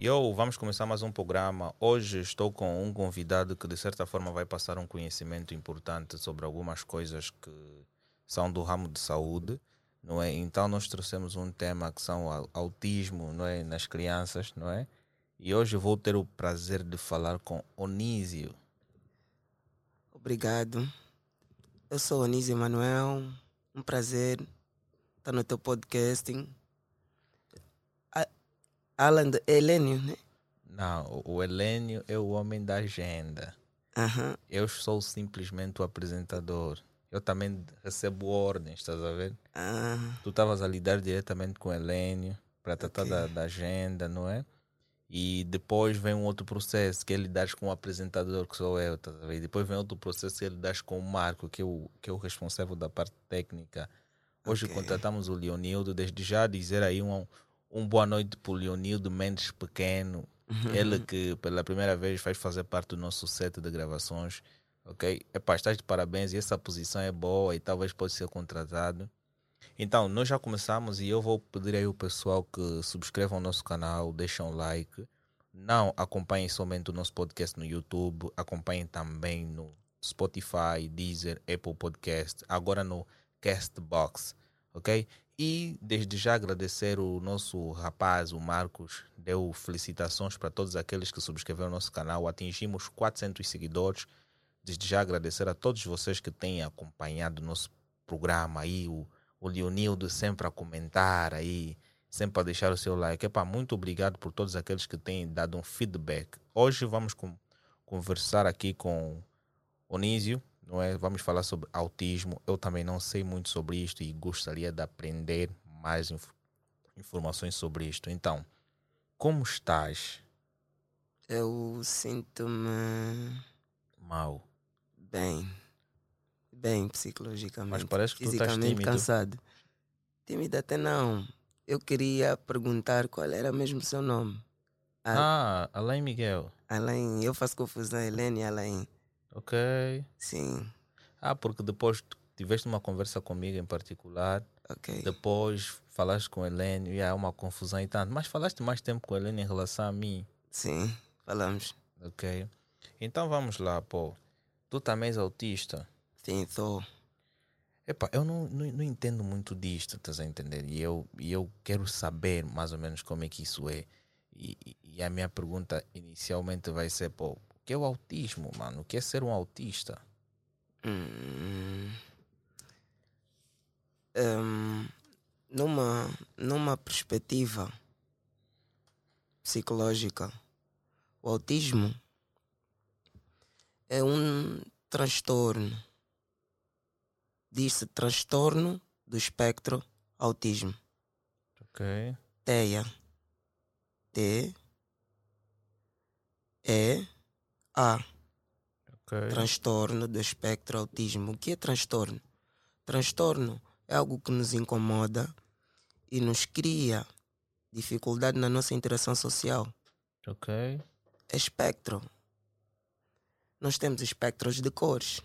Yo, vamos começar mais um programa. Hoje estou com um convidado que de certa forma vai passar um conhecimento importante sobre algumas coisas que são do ramo de saúde, não é? Então nós trouxemos um tema que são autismo, não é, nas crianças, não é? E hoje vou ter o prazer de falar com Onísio. Obrigado. Eu sou Onísio Manuel. Um prazer estar no teu podcasting. Alan de Helênio, né? Não, o Helênio é o homem da agenda. Uhum. Eu sou simplesmente o apresentador. Eu também recebo ordens, estás a ver? Uhum. Tu estavas a lidar diretamente com o Helênio para tratar okay. da, da, agenda, não é? E depois vem um outro processo que é lidar com o apresentador, que sou eu, estás a ver? E depois vem outro processo que é lidar com o Marco, que é o, que é o responsável da parte técnica. Hoje okay. contratamos o Leonildo, desde já dizer aí um, um boa noite para o Leonildo Mendes Pequeno, uhum. ele que pela primeira vez faz fazer parte do nosso set de gravações. Ok? Epá, estás de parabéns e essa posição é boa e talvez pode ser contratado. Então, nós já começamos e eu vou pedir aí o pessoal que subscrevam o nosso canal, deixem um like. Não acompanhem somente o nosso podcast no YouTube, acompanhem também no Spotify, Deezer, Apple Podcast, agora no Castbox, ok? E desde já agradecer o nosso rapaz, o Marcos, deu felicitações para todos aqueles que subscreveram o nosso canal. Atingimos 400 seguidores. Desde já agradecer a todos vocês que têm acompanhado o nosso programa aí, o, o Leonildo sempre a comentar aí, sempre a deixar o seu like. Epa, muito obrigado por todos aqueles que têm dado um feedback. Hoje vamos com, conversar aqui com Onísio, não é? Vamos falar sobre autismo. Eu também não sei muito sobre isto e gostaria de aprender mais inf informações sobre isto. Então, como estás? Eu sinto-me mal. Bem. Bem psicologicamente. Mas parece que tu estás tímido. cansado. Tímido até não. Eu queria perguntar qual era mesmo o seu nome. Ah, Alain Miguel. Alain, eu faço confusão, Helene e Alain. Ok. Sim. Ah, porque depois tiveste uma conversa comigo em particular. Ok. Depois falaste com a Helene e há uma confusão e tanto. Mas falaste mais tempo com a Helene em relação a mim. Sim, falamos. Ok. Então vamos lá, pô. Tu também és autista? Sim, sou. Epa, eu não, não, não, entendo muito disto, estás a entender? E eu, e eu quero saber mais ou menos como é que isso é. E, e a minha pergunta inicialmente vai ser, pô, que é o autismo, mano? O que é ser um autista? Hum, um, numa, numa perspectiva psicológica, o autismo é um transtorno. Diz-se transtorno do espectro autismo. Ok. TEA. T. E. A. Okay. Transtorno do espectro autismo. O que é transtorno? Transtorno é algo que nos incomoda e nos cria dificuldade na nossa interação social. Ok. É espectro. Nós temos espectros de cores.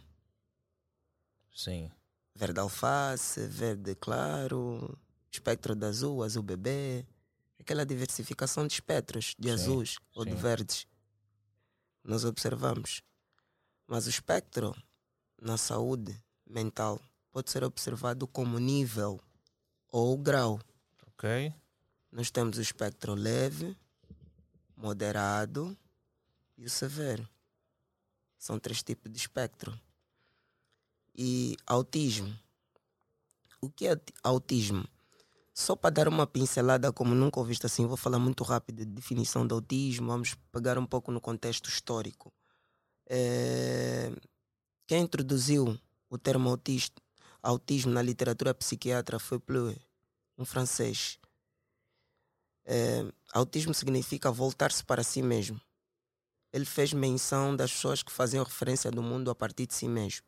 Sim. Verde alface, verde claro, espectro de azul, azul bebê. Aquela diversificação de espectros, de sim, azuis ou de verdes nós observamos. Mas o espectro na saúde mental pode ser observado como nível ou grau. Ok. Nós temos o espectro leve, moderado e o severo. São três tipos de espectro. E autismo. O que é autismo? Só para dar uma pincelada, como nunca ouviste assim, vou falar muito rápido de definição de autismo, vamos pegar um pouco no contexto histórico. É... Quem introduziu o termo autista, autismo na literatura psiquiatra foi Pleu, um francês. É... Autismo significa voltar-se para si mesmo. Ele fez menção das pessoas que faziam referência do mundo a partir de si mesmo.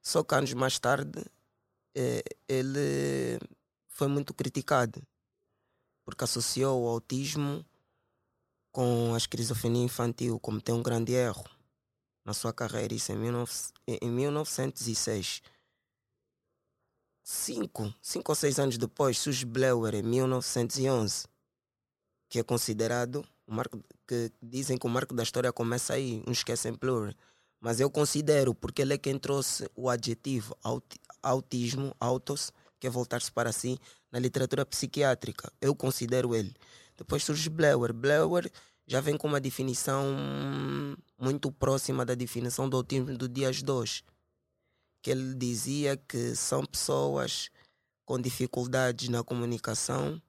Só que anos mais tarde, é... ele foi muito criticado, porque associou o autismo com a esquizofrenia infantil, como tem um grande erro na sua carreira, isso em, 19, em 1906. cinco, cinco ou seis anos depois, surge Blauer em 1911, que é considerado o marco que dizem que o marco da história começa aí, uns esquecem Blur. Mas eu considero, porque ele é quem trouxe o adjetivo autismo, autos, que é voltar-se para si, na literatura psiquiátrica. Eu considero ele. Depois surge Blauer. Blauer já vem com uma definição muito próxima da definição do autismo do Dias 2, que ele dizia que são pessoas com dificuldades na comunicação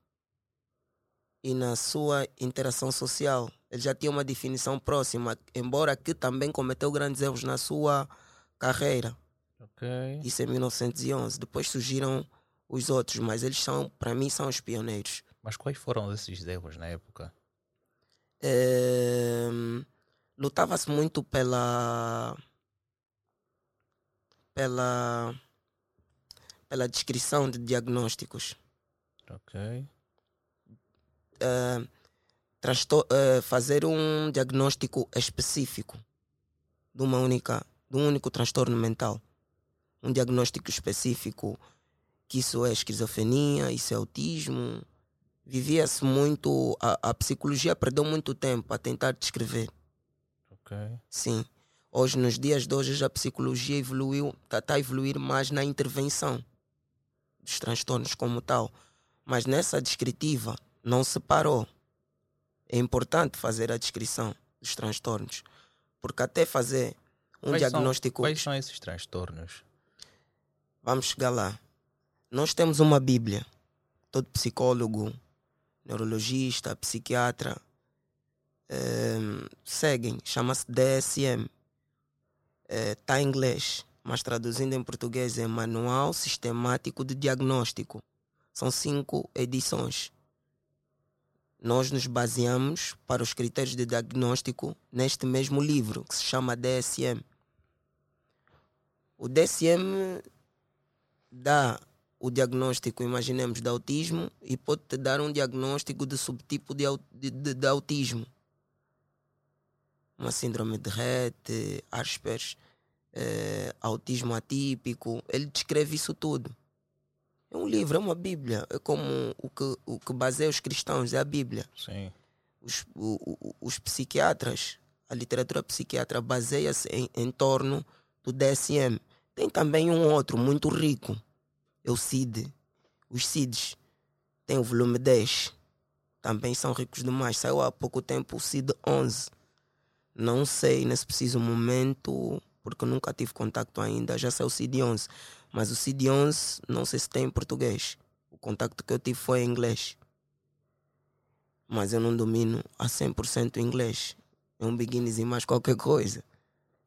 e na sua interação social. Ele já tinha uma definição próxima, embora que também cometeu grandes erros na sua carreira. Okay. Isso em 1911. Depois surgiram os outros, mas eles são, para mim, são os pioneiros. Mas quais foram esses erros na época? É, Lutava-se muito pela pela pela descrição de diagnósticos. Ok. Uh, uh, fazer um diagnóstico específico de uma única de um único transtorno mental um diagnóstico específico que isso é esquizofrenia isso é autismo vivia-se muito a, a, psicologia perdeu muito tempo a tentar descrever ok sim hoje nos dias de hoje a psicologia evoluiu está tá a evoluir mais na intervenção dos transtornos como tal mas nessa descritiva não se parou. É importante fazer a descrição dos transtornos, porque até fazer um quais diagnóstico. São, quais são esses transtornos? Vamos chegar lá. Nós temos uma Bíblia. Todo psicólogo, neurologista, psiquiatra é, seguem. Chama-se DSM. Está eh, é, em inglês, mas traduzindo em português é Manual Sistemático de Diagnóstico. São cinco edições nós nos baseamos para os critérios de diagnóstico neste mesmo livro, que se chama DSM. O DSM dá o diagnóstico, imaginemos, de autismo e pode te dar um diagnóstico de subtipo de, de, de, de autismo. Uma síndrome de Rett, Asperger, eh, autismo atípico. Ele descreve isso tudo. É um livro, é uma Bíblia. É como o que, o que baseia os cristãos, é a Bíblia. Sim. Os, o, os psiquiatras, a literatura psiquiatra baseia-se em, em torno do DSM. Tem também um outro muito rico, é o CID. Os CIDs. Tem o volume 10. Também são ricos demais. Saiu há pouco tempo o CID 11. Não sei nesse preciso momento, porque nunca tive contato ainda. Já saiu o CID 11. Mas o CD11 não sei se tem em português. O contacto que eu tive foi em inglês. Mas eu não domino a 100% inglês. É um e mais qualquer coisa.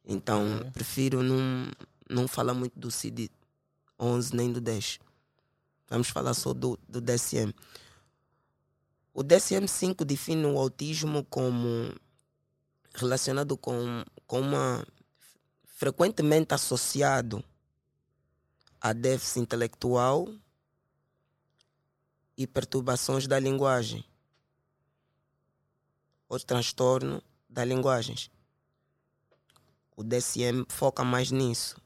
Então uhum. prefiro não, não falar muito do CD11 nem do 10. Vamos falar só do, do DSM. O DSM-5 define o autismo como relacionado com, com uma frequentemente associado a déficit intelectual e perturbações da linguagem ou transtorno da linguagem. O DSM foca mais nisso.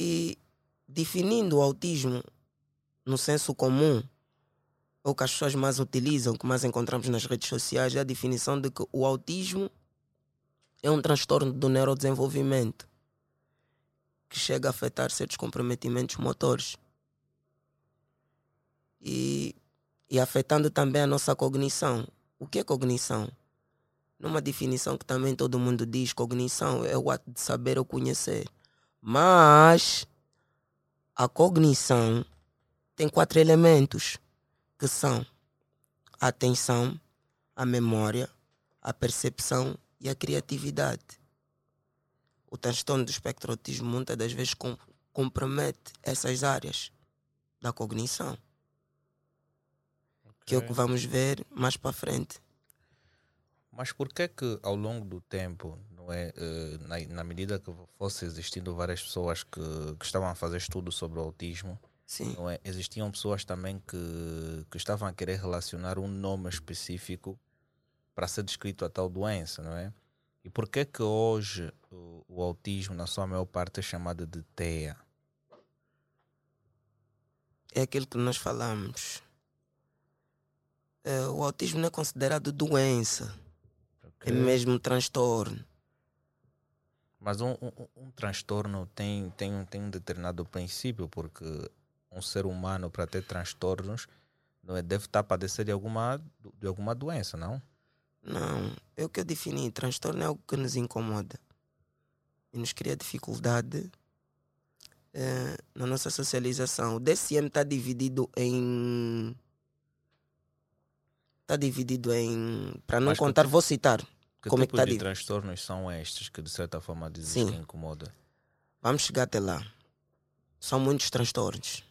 E definindo o autismo no senso comum, o que as pessoas mais utilizam, que mais encontramos nas redes sociais, é a definição de que o autismo é um transtorno do neurodesenvolvimento que chega a afetar certos comprometimentos motores. E, e afetando também a nossa cognição. O que é cognição? Numa definição que também todo mundo diz, cognição é o ato de saber ou conhecer. Mas a cognição tem quatro elementos que são a atenção, a memória, a percepção e a criatividade o transtorno do espectro autismo muitas das vezes com, compromete essas áreas da cognição. Okay. Que é o que vamos ver mais para frente. Mas por que que ao longo do tempo, não é, eh, na, na medida que fosse existindo várias pessoas que, que estavam a fazer estudos sobre o autismo, Sim. Não é, existiam pessoas também que, que estavam a querer relacionar um nome específico para ser descrito a tal doença, não é? E por que que hoje o, o, autismo, na sua maior parte, é chamado de TEA? é aquilo que nós falamos. É, o autismo não é considerado doença, é Ok. mesmo transtorno. Mas um, um, um transtorno tem, tem, um- tem um determinado princípio, porque um ser humano, para ter transtornos, não é, deve estar a padecer de alguma, de alguma doença, não? Não, é o que eu defini. Transtorno é algo que nos incomoda e nos cria dificuldade eh, na nossa socialização. O DSM está dividido em. Está dividido em. Para não Mas que contar, tipo- vou citar. Que Como é tipo que tá de transtornos são estes que, de certa forma, dizem Sim. que incomoda? Vamos chegar até lá. São muitos transtornos.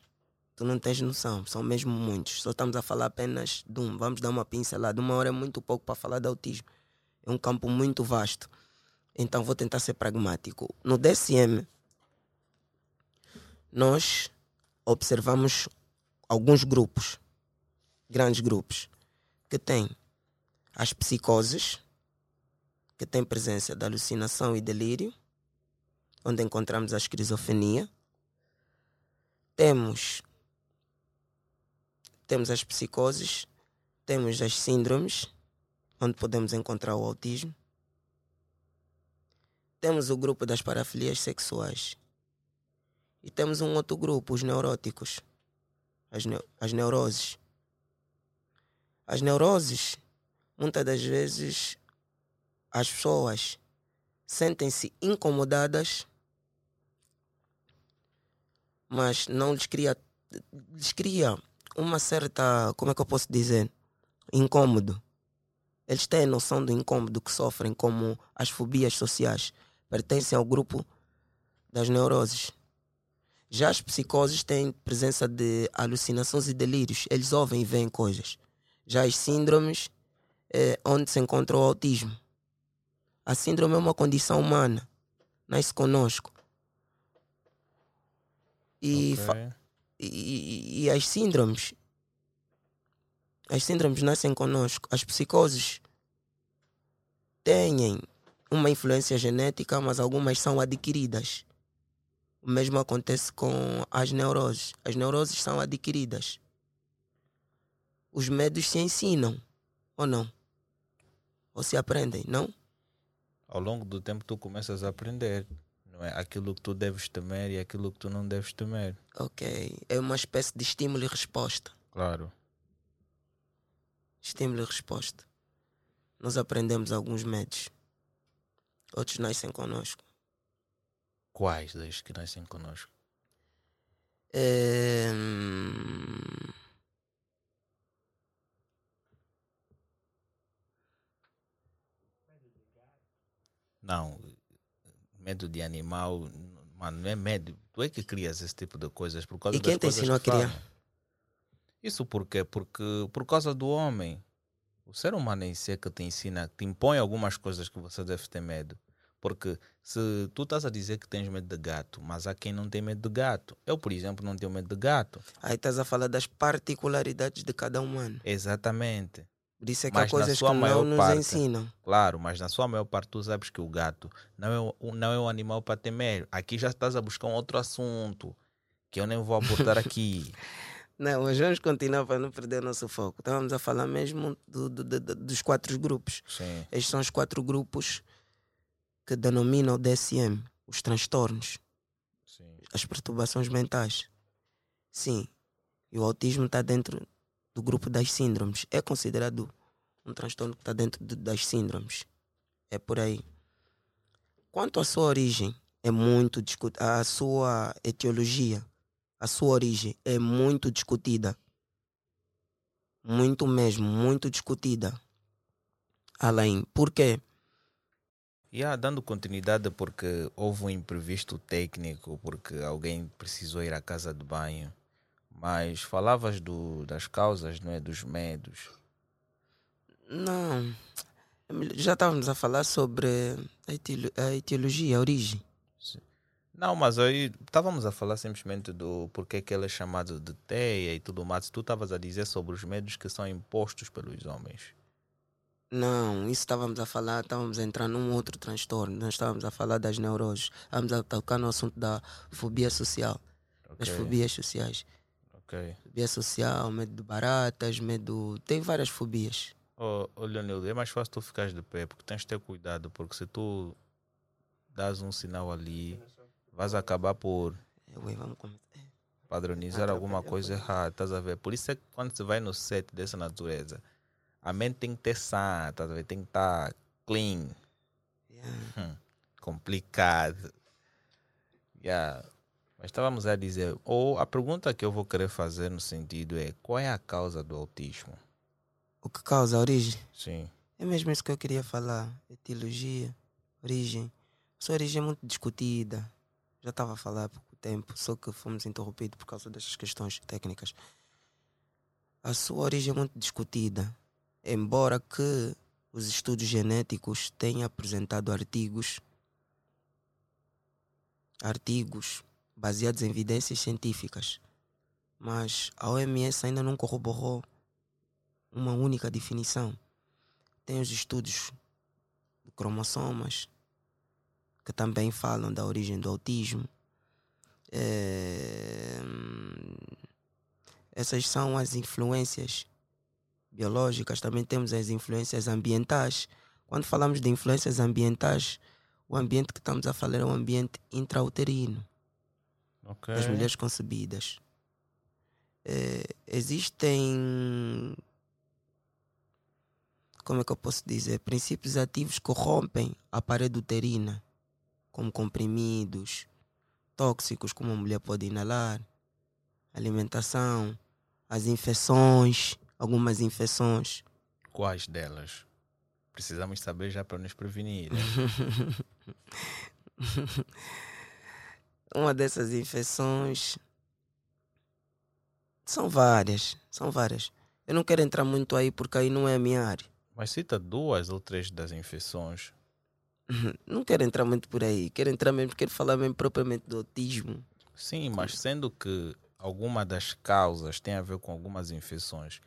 Tu não tens noção, são mesmo muitos. Só estamos a falar apenas de um. Vamos dar uma pincelada. Uma hora é muito pouco para falar de autismo. É um campo muito vasto. Então vou tentar ser pragmático. No DSM, nós observamos alguns grupos, grandes grupos, que têm as psicoses, que têm presença da alucinação e delírio, onde encontramos a esquizofrenia. Temos temos as psicoses, temos as síndromes, onde podemos encontrar o autismo. Temos o grupo das parafilias sexuais. E temos um outro grupo, os neuróticos, as, neu- as neuroses. As neuroses, muitas das vezes, as pessoas sentem-se incomodadas, mas não lhes cria, lhes cria uma certa, como é que eu posso dizer, incômodo. Eles têm noção do incômodo que sofrem, como as fobias sociais, pertencem ao grupo das neuroses. Já as psicoses têm presença de alucinações e delírios, eles ouvem e veem coisas. Já as síndromes, é onde se encontra o autismo. A síndrome é uma condição humana, nasce conosco. E, fa- Ok. e, e- e as síndromes, as síndromes nascem conosco. As psicoses têm uma influência genética, mas algumas são adquiridas. O mesmo acontece com as neuroses. As neuroses são adquiridas. Os medos se ensinam, ou não? Ou se aprendem, não? Ao longo do tempo tu começas a aprender, não é? Aquilo que tu deves temer e aquilo que tu não deves temer. Ok. É uma espécie de estímulo e resposta. Claro. Estímulo e resposta. Nós aprendemos alguns medos. Outros nascem conosco. Quais das que nascem connosco? É... Não, medo de animal, mano, não é medo. Tu é que crias esse tipo de coisas por causa E quem te ensinou que a criar? falam. Isso por quê? Porque por causa do homem. O ser humano em si é que te ensina, te impõe algumas coisas que você deve ter medo. Porque se tu estás a dizer que tens medo de gato, mas há quem não tem medo de gato. Eu, por exemplo, não tenho medo de gato. Aí estás a falar das particularidades de cada humano. Exatamente. Por isso é que Mas há coisas que não nos parte. ensinam. Claro, mas na sua maior parte tu sabes que o gato não é, o- não é um animal para temer. Aqui já estás a buscar um outro assunto que eu nem vou abordar aqui. Não, mas vamos continuar para não perder nosso foco. Estávamos a falar mesmo do- do- do- dos quatro grupos. Sim. Estes são os quatro grupos que denominam o DSM, os transtornos, Sim. as perturbações mentais. Sim, e o autismo está dentro do grupo das síndromes. É considerado um transtorno que está dentro de- das síndromes. É por aí. Quanto à sua origem, é muito discutida. A sua etiologia, a sua origem é muito discutida. Muito mesmo, muito discutida. Além. Por quê? E ah, dando continuidade porque houve um imprevisto técnico, porque alguém precisou ir à casa de banho. Mas falavas do, das causas, não é? Dos medos. Não. Já estávamos a falar sobre a etiolo- a etiologia, a origem. Não, mas aí estávamos a falar simplesmente do porquê que ele é chamado de teia e tudo mais. Tu estavas a dizer sobre os medos que são impostos pelos homens. Não, isso estávamos a falar, estávamos a entrar num outro transtorno. Nós estávamos a falar das neuroses. Estávamos a tocar no assunto da fobia social, das Ok, fobias sociais. Ok. Fobia social, medo de baratas, medo. Tem várias fobias. Oh, Leonildo, é mais fácil tu ficares de pé, porque tens de ter cuidado, porque se tu dás um sinal ali, vais acabar por É, ué, vamos começar. padronizar alguma coisa errada, estás a ver? Por isso é que quando você vai no set dessa natureza, a mente tem que ter sã, estás a ver? Tem que estar clean. Yeah. Hum, complicado. Yeah. Mas estávamos a dizer, ou a pergunta que eu vou querer fazer no sentido é, qual é a causa do autismo? O que causa a origem? Sim. É mesmo isso que eu queria falar. Etiologia, origem. Sua origem é muito discutida. Já estava a falar há pouco tempo, só que fomos interrompidos por causa destas questões técnicas. A sua origem é muito discutida. Embora que os estudos genéticos tenham apresentado artigos artigos baseados em evidências científicas, mas a OMS ainda não corroborou uma única definição. Tem os estudos de cromossomas, que também falam da origem do autismo. É, Essas são as influências biológicas, também temos as influências ambientais. Quando falamos de influências ambientais, o ambiente que estamos a falar é o ambiente intrauterino Ok. das mulheres concebidas. Eh, existem, como é que eu posso dizer, princípios ativos que rompem a parede uterina, como comprimidos, tóxicos, como a mulher pode inalar, alimentação, as infecções, algumas infecções. Quais delas? Precisamos saber já para nos prevenir. né? Uma dessas infecções são várias, são várias. Eu não quero entrar muito aí porque aí não é a minha área. Mas cita duas ou três das infecções. Não quero entrar muito por aí. Quero entrar mesmo, quero falar mesmo propriamente do autismo. Sim, mas sendo que alguma das causas tem a ver com algumas infecções,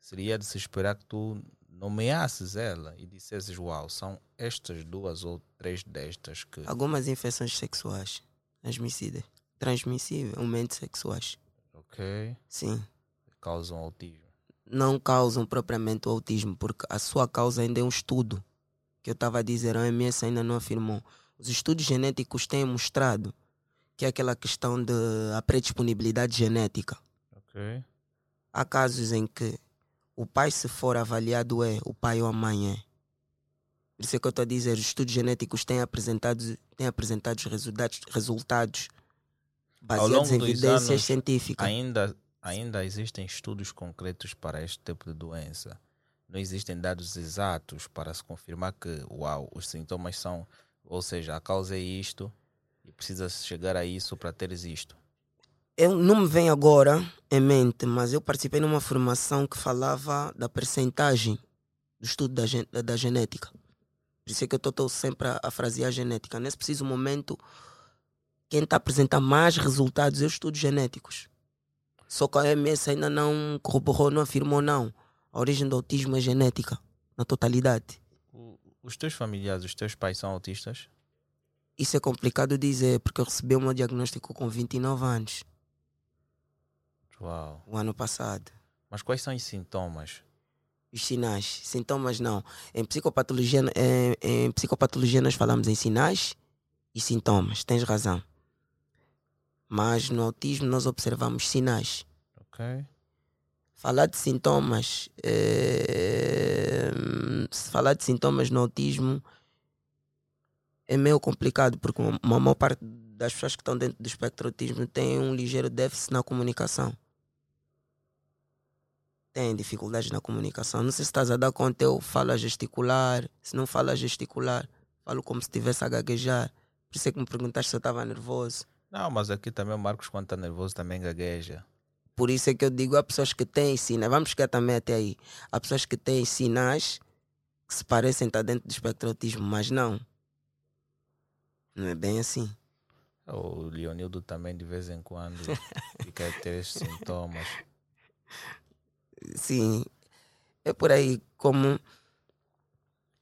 seria de se esperar que tu nomeasses ela e dissesses, uau, são estas duas ou três destas que... Algumas infecções sexuais transmissíveis, transmissivelmente sexuais. Ok, Sim. causam autismo. Não causam propriamente o autismo, porque a sua causa ainda é um estudo. Que eu estava a dizer, a OMS ainda não afirmou. Os estudos genéticos têm mostrado que é aquela questão da predisponibilidade genética. Ok, Há casos em que o pai, se for avaliado, é o pai ou a mãe é. Por isso é que eu estou a dizer, os estudos genéticos têm apresentado, têm apresentado os resultados, resultados baseados em evidências anos, científicas. ainda, ainda existem estudos concretos para este tipo de doença. Não existem dados exatos para se confirmar que, uau, os sintomas são, ou seja, a causa é isto e precisa chegar a isso para teres isto. Eu não me vem agora em mente, mas eu participei numa formação que falava da percentagem do estudo da, gen- da, da genética. Por isso é que eu estou sempre a, a frasear genética. Nesse preciso momento, quem está a apresentar mais resultados é os estudos genéticos. Só que a OMS ainda não corroborou, não afirmou, não. A origem do autismo é genética, na totalidade. Os teus familiares, os teus pais são autistas? Isso é complicado dizer, porque eu recebi o meu diagnóstico com 29 anos, Uau. o ano passado. Mas quais são os sintomas? Os sinais, sintomas não. Em psicopatologia, em, em psicopatologia nós falamos em sinais e sintomas, tens razão. Mas no autismo nós observamos sinais. Ok. Falar de sintomas, eh, se falar de sintomas no autismo é meio complicado, porque uma uma maior parte das pessoas que estão dentro do espectro autismo tem um ligeiro déficit na comunicação. Tem dificuldades na comunicação. Não sei se estás a dar conta, eu falo a gesticular. Se não falo a gesticular, falo como se estivesse a gaguejar. Por isso é que me perguntaste se eu estava nervoso. Não, mas aqui também o Marcos, quando está nervoso, também gagueja. Por isso é que eu digo, há pessoas que têm sinais, vamos chegar também até aí. Há pessoas que têm sinais que se parecem estar dentro do espectro autismo, mas não. Não é bem assim. O Leonildo também, de vez em quando, fica a ter esses sintomas. Sim, é por aí como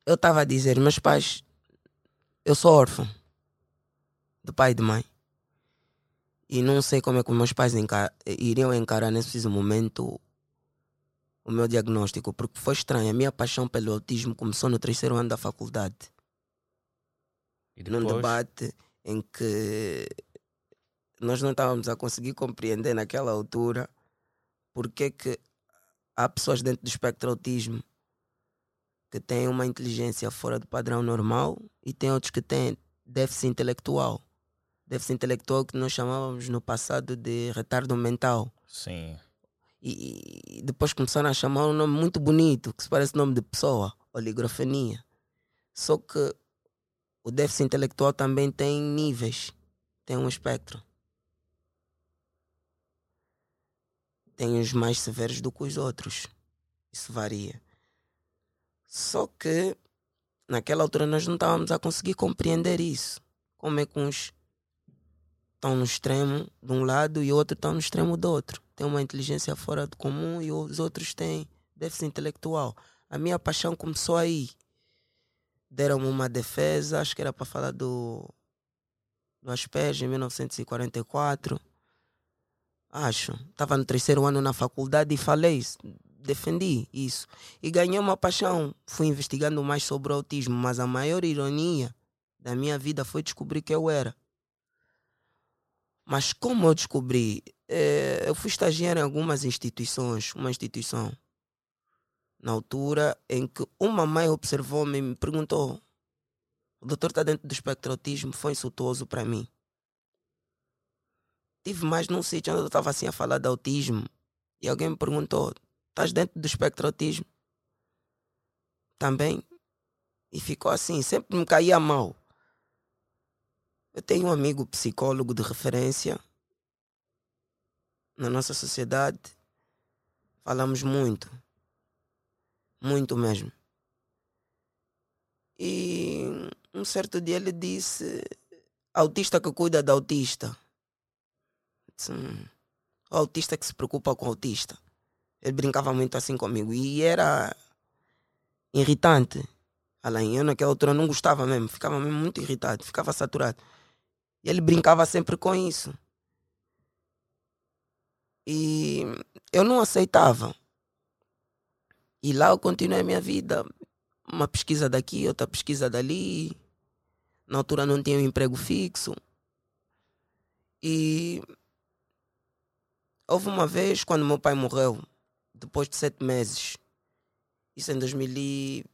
eu estava a dizer, meus pais, eu sou órfão, de pai e de mãe. E não sei como é que os meus pais encar iriam encarar nesse preciso momento o meu diagnóstico, porque foi estranho. A minha paixão pelo autismo começou no terceiro ano da faculdade. Num debate em que nós não estávamos a conseguir compreender naquela altura porque que há pessoas dentro do espectro autismo que têm uma inteligência fora do padrão normal e tem outros que têm déficit intelectual. Déficit intelectual que nós chamávamos no passado de retardo mental. Sim. E, e depois começaram a chamar um nome muito bonito, que se parece nome de pessoa, oligofrenia. Só que o déficit intelectual também tem níveis, tem um espectro. Tem os mais severos do que os outros. Isso varia. Só que naquela altura nós não estávamos a conseguir compreender isso. Como é que uns estão no extremo de um lado e outros estão no extremo do outro. Tem uma inteligência fora do comum e os outros têm déficit intelectual. A minha paixão começou aí. Deram-me uma defesa, acho que era para falar do, do Asperger em 1944. Acho. Estava no terceiro ano na faculdade e falei, defendi isso. E ganhei uma paixão. Fui investigando mais sobre o autismo, mas a maior ironia da minha vida foi descobrir que eu era. Mas como eu descobri? É, eu fui estagiar em algumas instituições, uma instituição, na altura em que uma mãe observou-me e me perguntou: o doutor está dentro do espectro autismo? Foi insultuoso para mim. Tive mais num sítio onde eu estava assim a falar de autismo e alguém me perguntou: Estás dentro do espectro autismo? Também. E ficou assim, sempre me caía mal. Eu tenho um amigo psicólogo de referência na nossa sociedade. Falamos muito. Muito mesmo. E um certo dia ele disse: autista que cuida da autista. Disse, hum, o autista que se preocupa com o autista. Ele brincava muito assim comigo e era irritante. Além, eu naquela altura não gostava mesmo, ficava mesmo muito irritado, ficava saturado. E ele brincava sempre com isso. E eu não aceitava. E lá eu continuei a minha vida. Uma pesquisa daqui, outra pesquisa dali. Na altura não tinha um emprego fixo. E houve uma vez quando meu pai morreu, depois de sete meses. Isso em 2021.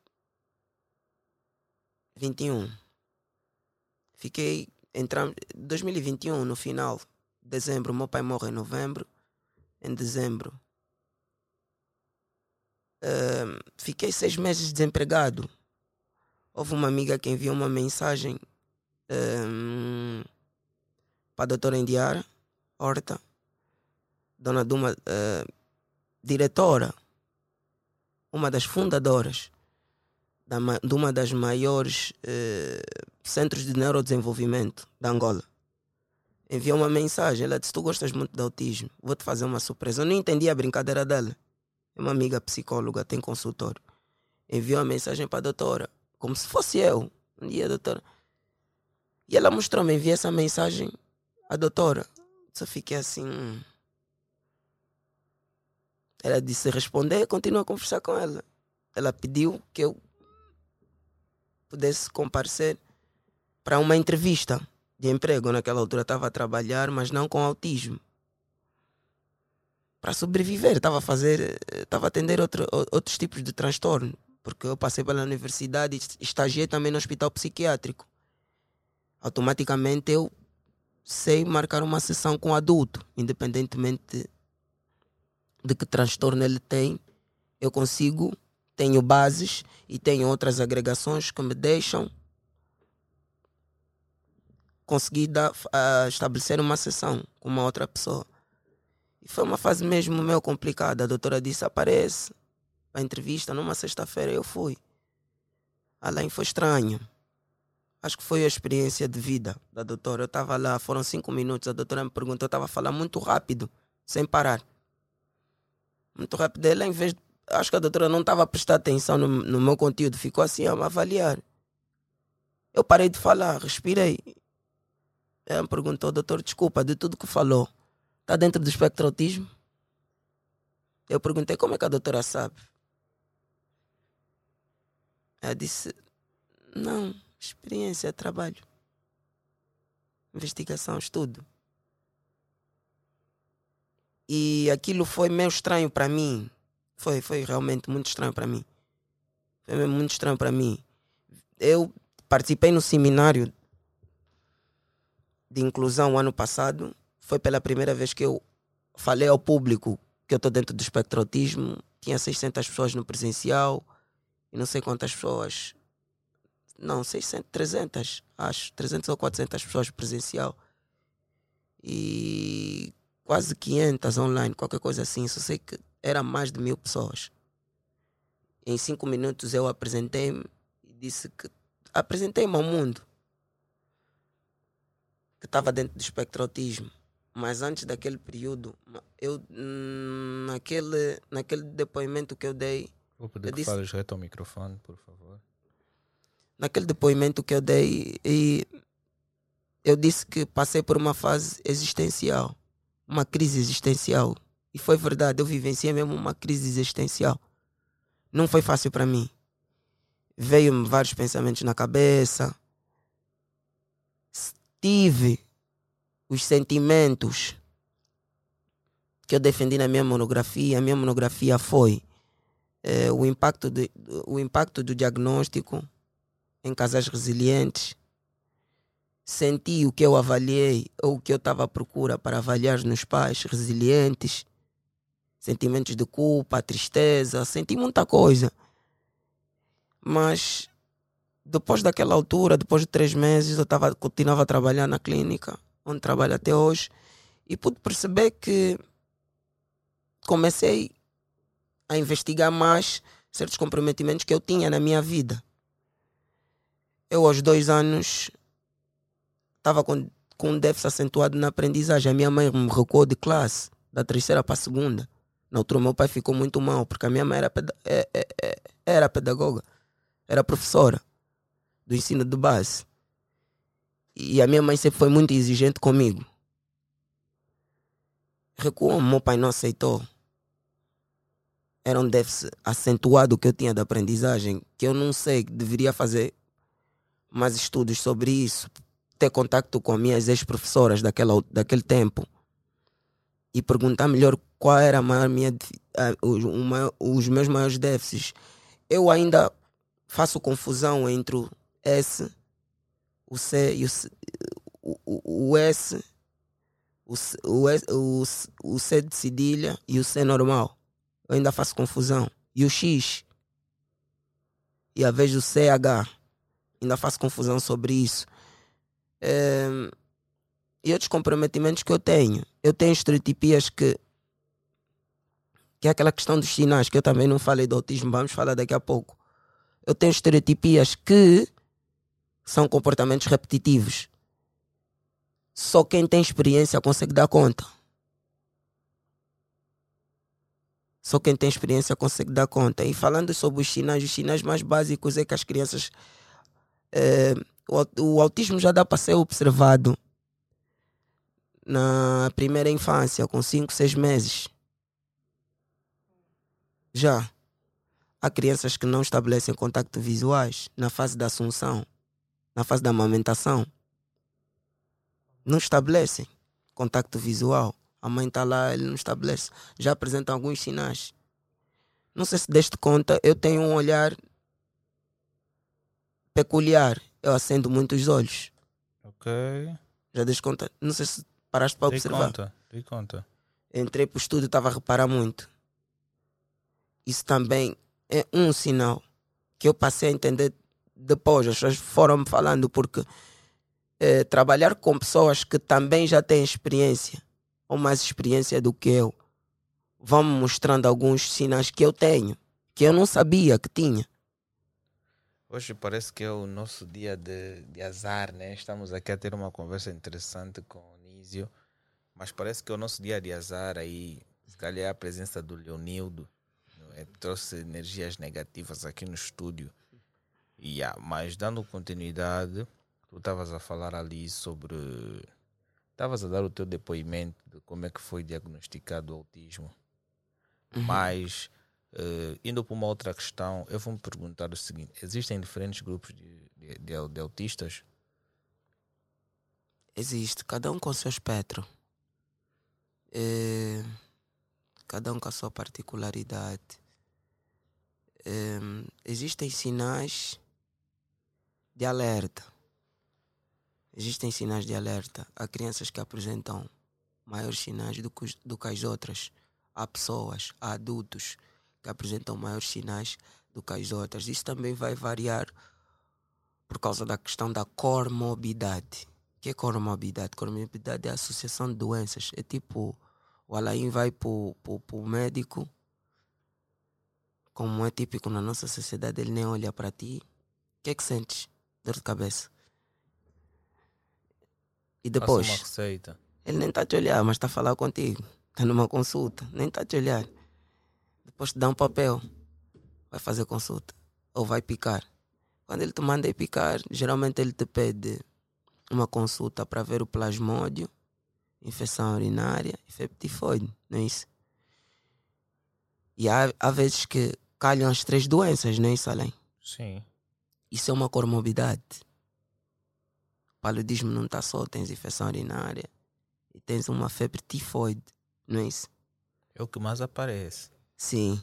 Fiquei entramos 2021 no final, dezembro, meu pai morre em novembro, em dezembro. Uh, fiquei seis meses desempregado. Houve uma amiga que enviou uma mensagem para a doutora Indiara Horta, dona de uma uh, diretora, uma das fundadoras da, de uma das maiores eh, centros de neurodesenvolvimento da Angola. Enviou uma mensagem. Ela disse: Tu gostas muito de autismo, vou te fazer uma surpresa. Eu não entendi a brincadeira dela. É uma amiga psicóloga, tem consultório. Enviou uma mensagem para a doutora, como se fosse eu. Um dia, doutora. E ela mostrou-me, enviei essa mensagem à doutora. Só fiquei assim. Hum. Ela disse responder, continua a conversar com ela. Ela pediu que eu pudesse comparecer para uma entrevista de emprego. Naquela altura estava a trabalhar, mas não com autismo. Para sobreviver, estava a fazer, estava a atender outro, outros tipos de transtorno, porque eu passei pela universidade e estagiei também no hospital psiquiátrico. Automaticamente eu sei marcar uma sessão com adulto, independentemente de que transtorno ele tem, eu consigo tenho bases e tenho outras agregações que me deixam conseguir dar, uh, estabelecer uma sessão com uma outra pessoa. E foi uma fase mesmo meio complicada. A doutora disse: aparece a entrevista numa sexta-feira. Eu fui. Além foi estranho. Acho que foi a experiência de vida da doutora. Eu estava lá, foram cinco minutos. A doutora me perguntou, eu estava a falar muito rápido, sem parar. Muito rápido. Ela, em vez de acho que a doutora não estava a prestar atenção no, no meu conteúdo, ficou assim a me avaliar. Eu parei de falar, respirei. Ela me perguntou, doutor, desculpa, de tudo que falou, está dentro do espectro autismo? Eu perguntei, como é que a doutora sabe? Ela disse, não, experiência, trabalho, investigação, estudo. E aquilo foi meio estranho para mim. Foi, foi realmente muito estranho para mim. Foi muito estranho para mim. Eu participei no seminário de inclusão ano passado. Foi pela primeira vez que eu falei ao público que eu estou dentro do espectro autismo. Tinha 600 pessoas no presencial e não sei quantas pessoas. Não, 600, 300, acho. 300 ou 400 pessoas presencial. E quase 500 online, qualquer coisa assim. Só sei que era mais de mil pessoas. Em cinco minutos eu apresentei-me e disse que apresentei-me ao mundo que estava dentro do espectro autismo. Mas antes daquele período, eu naquele, naquele depoimento que eu dei. Vou pedir que disse, fales reto ao microfone, por favor. Naquele depoimento que eu dei, e eu disse que passei por uma fase existencial uma crise existencial. E foi verdade, eu vivenciei mesmo uma crise existencial. Não foi fácil para mim. Veio-me vários pensamentos na cabeça. Tive os sentimentos que eu defendi na minha monografia. A minha monografia foi é, o, impacto de, o impacto do diagnóstico em casais resilientes senti o que eu avaliei ou o que eu estava à procura para avaliar nos pais resilientes, sentimentos de culpa, tristeza, senti muita coisa. Mas depois daquela altura, depois de três meses, eu tava, continuava a trabalhar na clínica, onde trabalho até hoje, e pude perceber que comecei a investigar mais certos comprometimentos que eu tinha na minha vida. Eu, aos dois anos, estava com, com um déficit acentuado na aprendizagem. A minha mãe me recuou de classe, da terceira para a segunda. Na altura, meu pai ficou muito mal, porque a minha mãe era, peda é, é, é, era pedagoga, era professora do ensino de base. E a minha mãe sempre foi muito exigente comigo. Recuou, meu pai não aceitou. Era um déficit acentuado que eu tinha de aprendizagem, que eu não sei, deveria fazer mais estudos sobre isso, ter contato com minhas ex-professoras daquele tempo e perguntar melhor qual era minha, os, uma, os meus maiores déficits. Eu ainda faço confusão entre o S, o C e o, C, o, o S, o, o, o, o C de cedilha e o C normal. Eu ainda faço confusão. E o X. E a vez do CH. Ainda faço confusão sobre isso. Um, e outros comprometimentos que eu tenho. Eu tenho estereotipias que. que é aquela questão dos sinais, que eu também não falei do autismo, vamos falar daqui a pouco. Eu tenho estereotipias que são comportamentos repetitivos. Só quem tem experiência consegue dar conta. Só quem tem experiência consegue dar conta. E falando sobre os sinais, os sinais mais básicos é que as crianças é, o, autismo já dá para ser observado na primeira infância, com 5, 6 meses. Já. Há crianças que não estabelecem contato visuais na fase da assunção, na fase da amamentação. Não estabelecem contato visual. A mãe está lá, ele não estabelece. Já apresentam alguns sinais. Não sei se deste conta, eu tenho um olhar peculiar eu acendo muito os olhos. Ok. Já dei conta? Não sei se paraste para dei observar. Conta, dei conta. Entrei para o estúdio e estava a reparar muito. Isso também é um sinal que eu passei a entender depois. As pessoas foram me falando porque é, trabalhar com pessoas que também já têm experiência ou mais experiência do que eu vão me mostrando alguns sinais que eu tenho, que eu não sabia que tinha. Hoje parece que é o nosso dia de, de azar, né? Estamos aqui a ter uma conversa interessante com o Nísio, mas parece que é o nosso dia de azar aí, se calhar a presença do Leonildo é, trouxe energias negativas aqui no estúdio. Yeah, mas dando continuidade, tu estavas a falar ali sobre estavas a dar o teu depoimento de como é que foi diagnosticado o autismo. Uhum. Mas, eh, indo para uma outra questão, eu vou me perguntar o seguinte: existem diferentes grupos de, de, de, de autistas? Existe, cada um com o seu espectro. É, cada um com a sua particularidade. É, existem sinais de alerta. Existem sinais de alerta. Há crianças que apresentam maiores sinais do que, do que as outras. Há pessoas, há adultos que apresentam maiores sinais do que as outras. Isso também vai variar por causa da questão da comorbidade. O que é comorbidade? Comorbidade é a associação de doenças. É tipo, o Alain vai para o médico, como é típico na nossa sociedade, ele nem olha para ti. O que é que sentes? Dor de cabeça. E depois, Passa uma receita. ele nem está a te olhar, mas está a falar contigo. Está numa consulta, nem está a te olhar. Depois te dá um papel, vai fazer consulta. Ou vai picar. Quando ele te manda ir picar, geralmente ele te pede uma consulta para ver o plasmódio, infecção urinária e febre tifoide, não é isso? E há, há vezes que calham as três doenças, não é isso, Além? Sim. Isso é uma comorbidade. O paludismo não está só, tens infecção urinária e tens uma febre tifoide, não é isso? É o que mais aparece. Sim.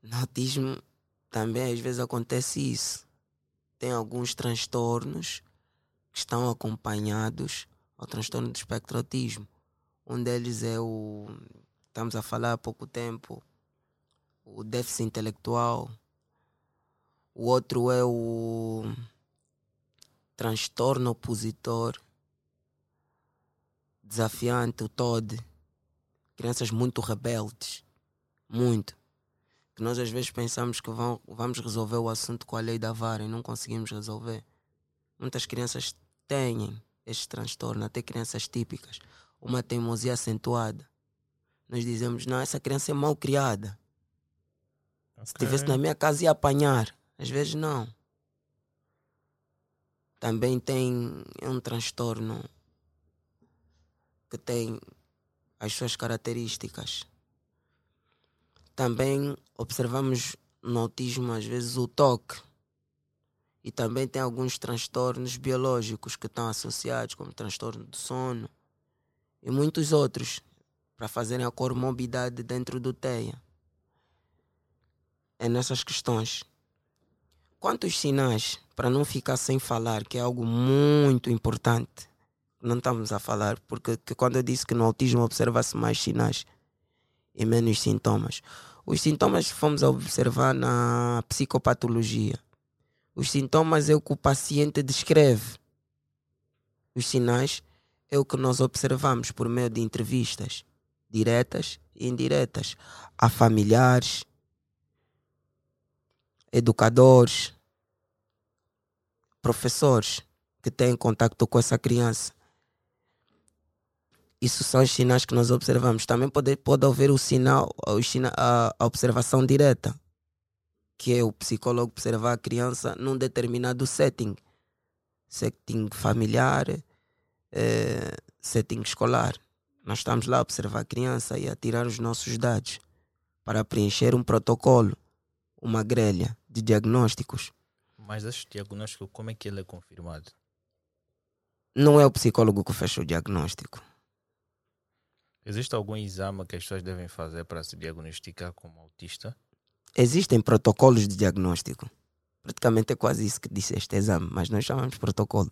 No autismo também às vezes acontece isso. Tem alguns transtornos que estão acompanhados ao transtorno do espectro autismo. Um deles é o. Estamos a falar há pouco tempo. O déficit intelectual. O outro é o transtorno opositor desafiante, o TOD. Crianças muito rebeldes. Muito. Que nós às vezes pensamos que vão, vamos resolver o assunto com a lei da vara e não conseguimos resolver. Muitas crianças têm este transtorno, até crianças típicas. Uma teimosia acentuada. Nós dizemos, não, essa criança é mal criada. Se estivesse na minha casa ia apanhar. Às vezes não. Também tem um transtorno que tem as suas características. Também observamos no autismo às vezes o toque. E também tem alguns transtornos biológicos que estão associados, como transtorno do sono e muitos outros, para fazerem a comorbidade dentro do TEA. É nessas questões. Quantos sinais, para não ficar sem falar, que é algo muito importante, não estamos a falar, porque que quando eu disse que no autismo observa-se mais sinais e menos sintomas. Os sintomas fomos observar na psicopatologia. Os sintomas é o que o paciente descreve. Os sinais é o que nós observamos por meio de entrevistas diretas e indiretas a familiares, educadores, professores que têm contato com essa criança. Isso são os sinais que nós observamos. Também pode, pode haver o sinal, a observação direta, que é o psicólogo observar a criança num determinado setting. Setting familiar, eh, setting escolar. Nós estamos lá a observar a criança e a tirar os nossos dados para preencher um protocolo, uma grelha de diagnósticos. Mas esse diagnóstico, como é que ele é confirmado? Não é o psicólogo que fecha o diagnóstico. Existe algum exame que as pessoas devem fazer para se diagnosticar como autista? Existem protocolos de diagnóstico. Praticamente é quase isso que disse este exame, mas nós chamamos protocolo.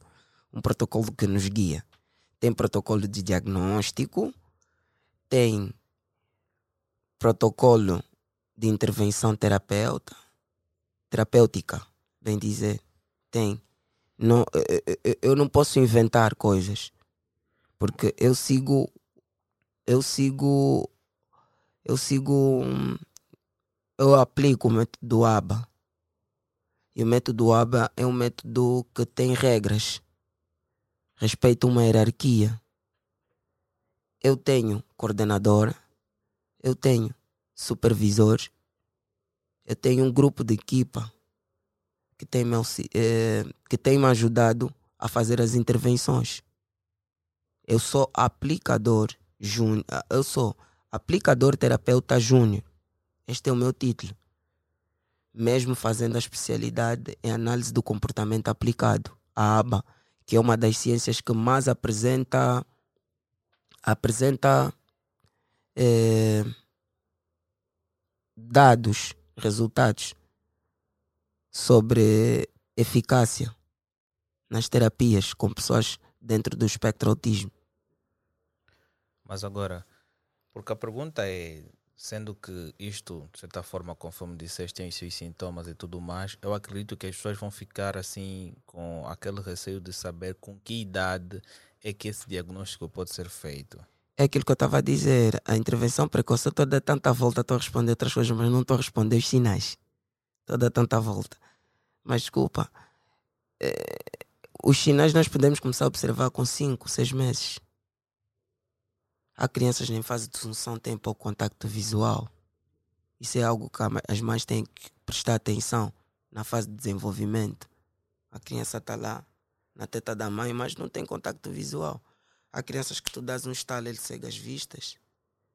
Um protocolo que nos guia. Tem protocolo de diagnóstico, tem protocolo de intervenção terapeuta, terapêutica, bem dizer. Tem. Não, eu não posso inventar coisas, porque eu sigo, eu sigo, eu sigo, eu aplico o método ABA. E o método ABA é um método que tem regras, respeita uma hierarquia. Eu tenho coordenadora, eu tenho supervisor, eu tenho um grupo de equipa que tem me, eh, que tem me ajudado a fazer as intervenções. Eu sou aplicador júnior. Eu sou aplicador terapeuta júnior. Este é o meu título. Mesmo fazendo a especialidade em análise do comportamento aplicado, a ABA, que é uma das ciências que mais apresenta apresenta é, dados, resultados sobre eficácia nas terapias com pessoas dentro do espectro autismo. Mas agora, porque a pergunta é, sendo que isto, de certa forma, conforme disseste, tem os seus sintomas e tudo mais, eu acredito que as pessoas vão ficar assim com aquele receio de saber com que idade é que esse diagnóstico pode ser feito. É aquilo que eu estava a dizer, a intervenção precoce, eu estou a dar tanta volta, estou a responder outras coisas, mas não estou a responder os sinais. Estou a dar tanta volta. Mas desculpa, é, os sinais nós podemos começar a observar com 5, 6 meses. Há crianças em fase de função têm pouco contacto visual. Isso é algo que as mães têm que prestar atenção na fase de desenvolvimento. A criança está lá na teta da mãe, mas não tem contacto visual. Há crianças que tu dás um estalo, ele cega as vistas.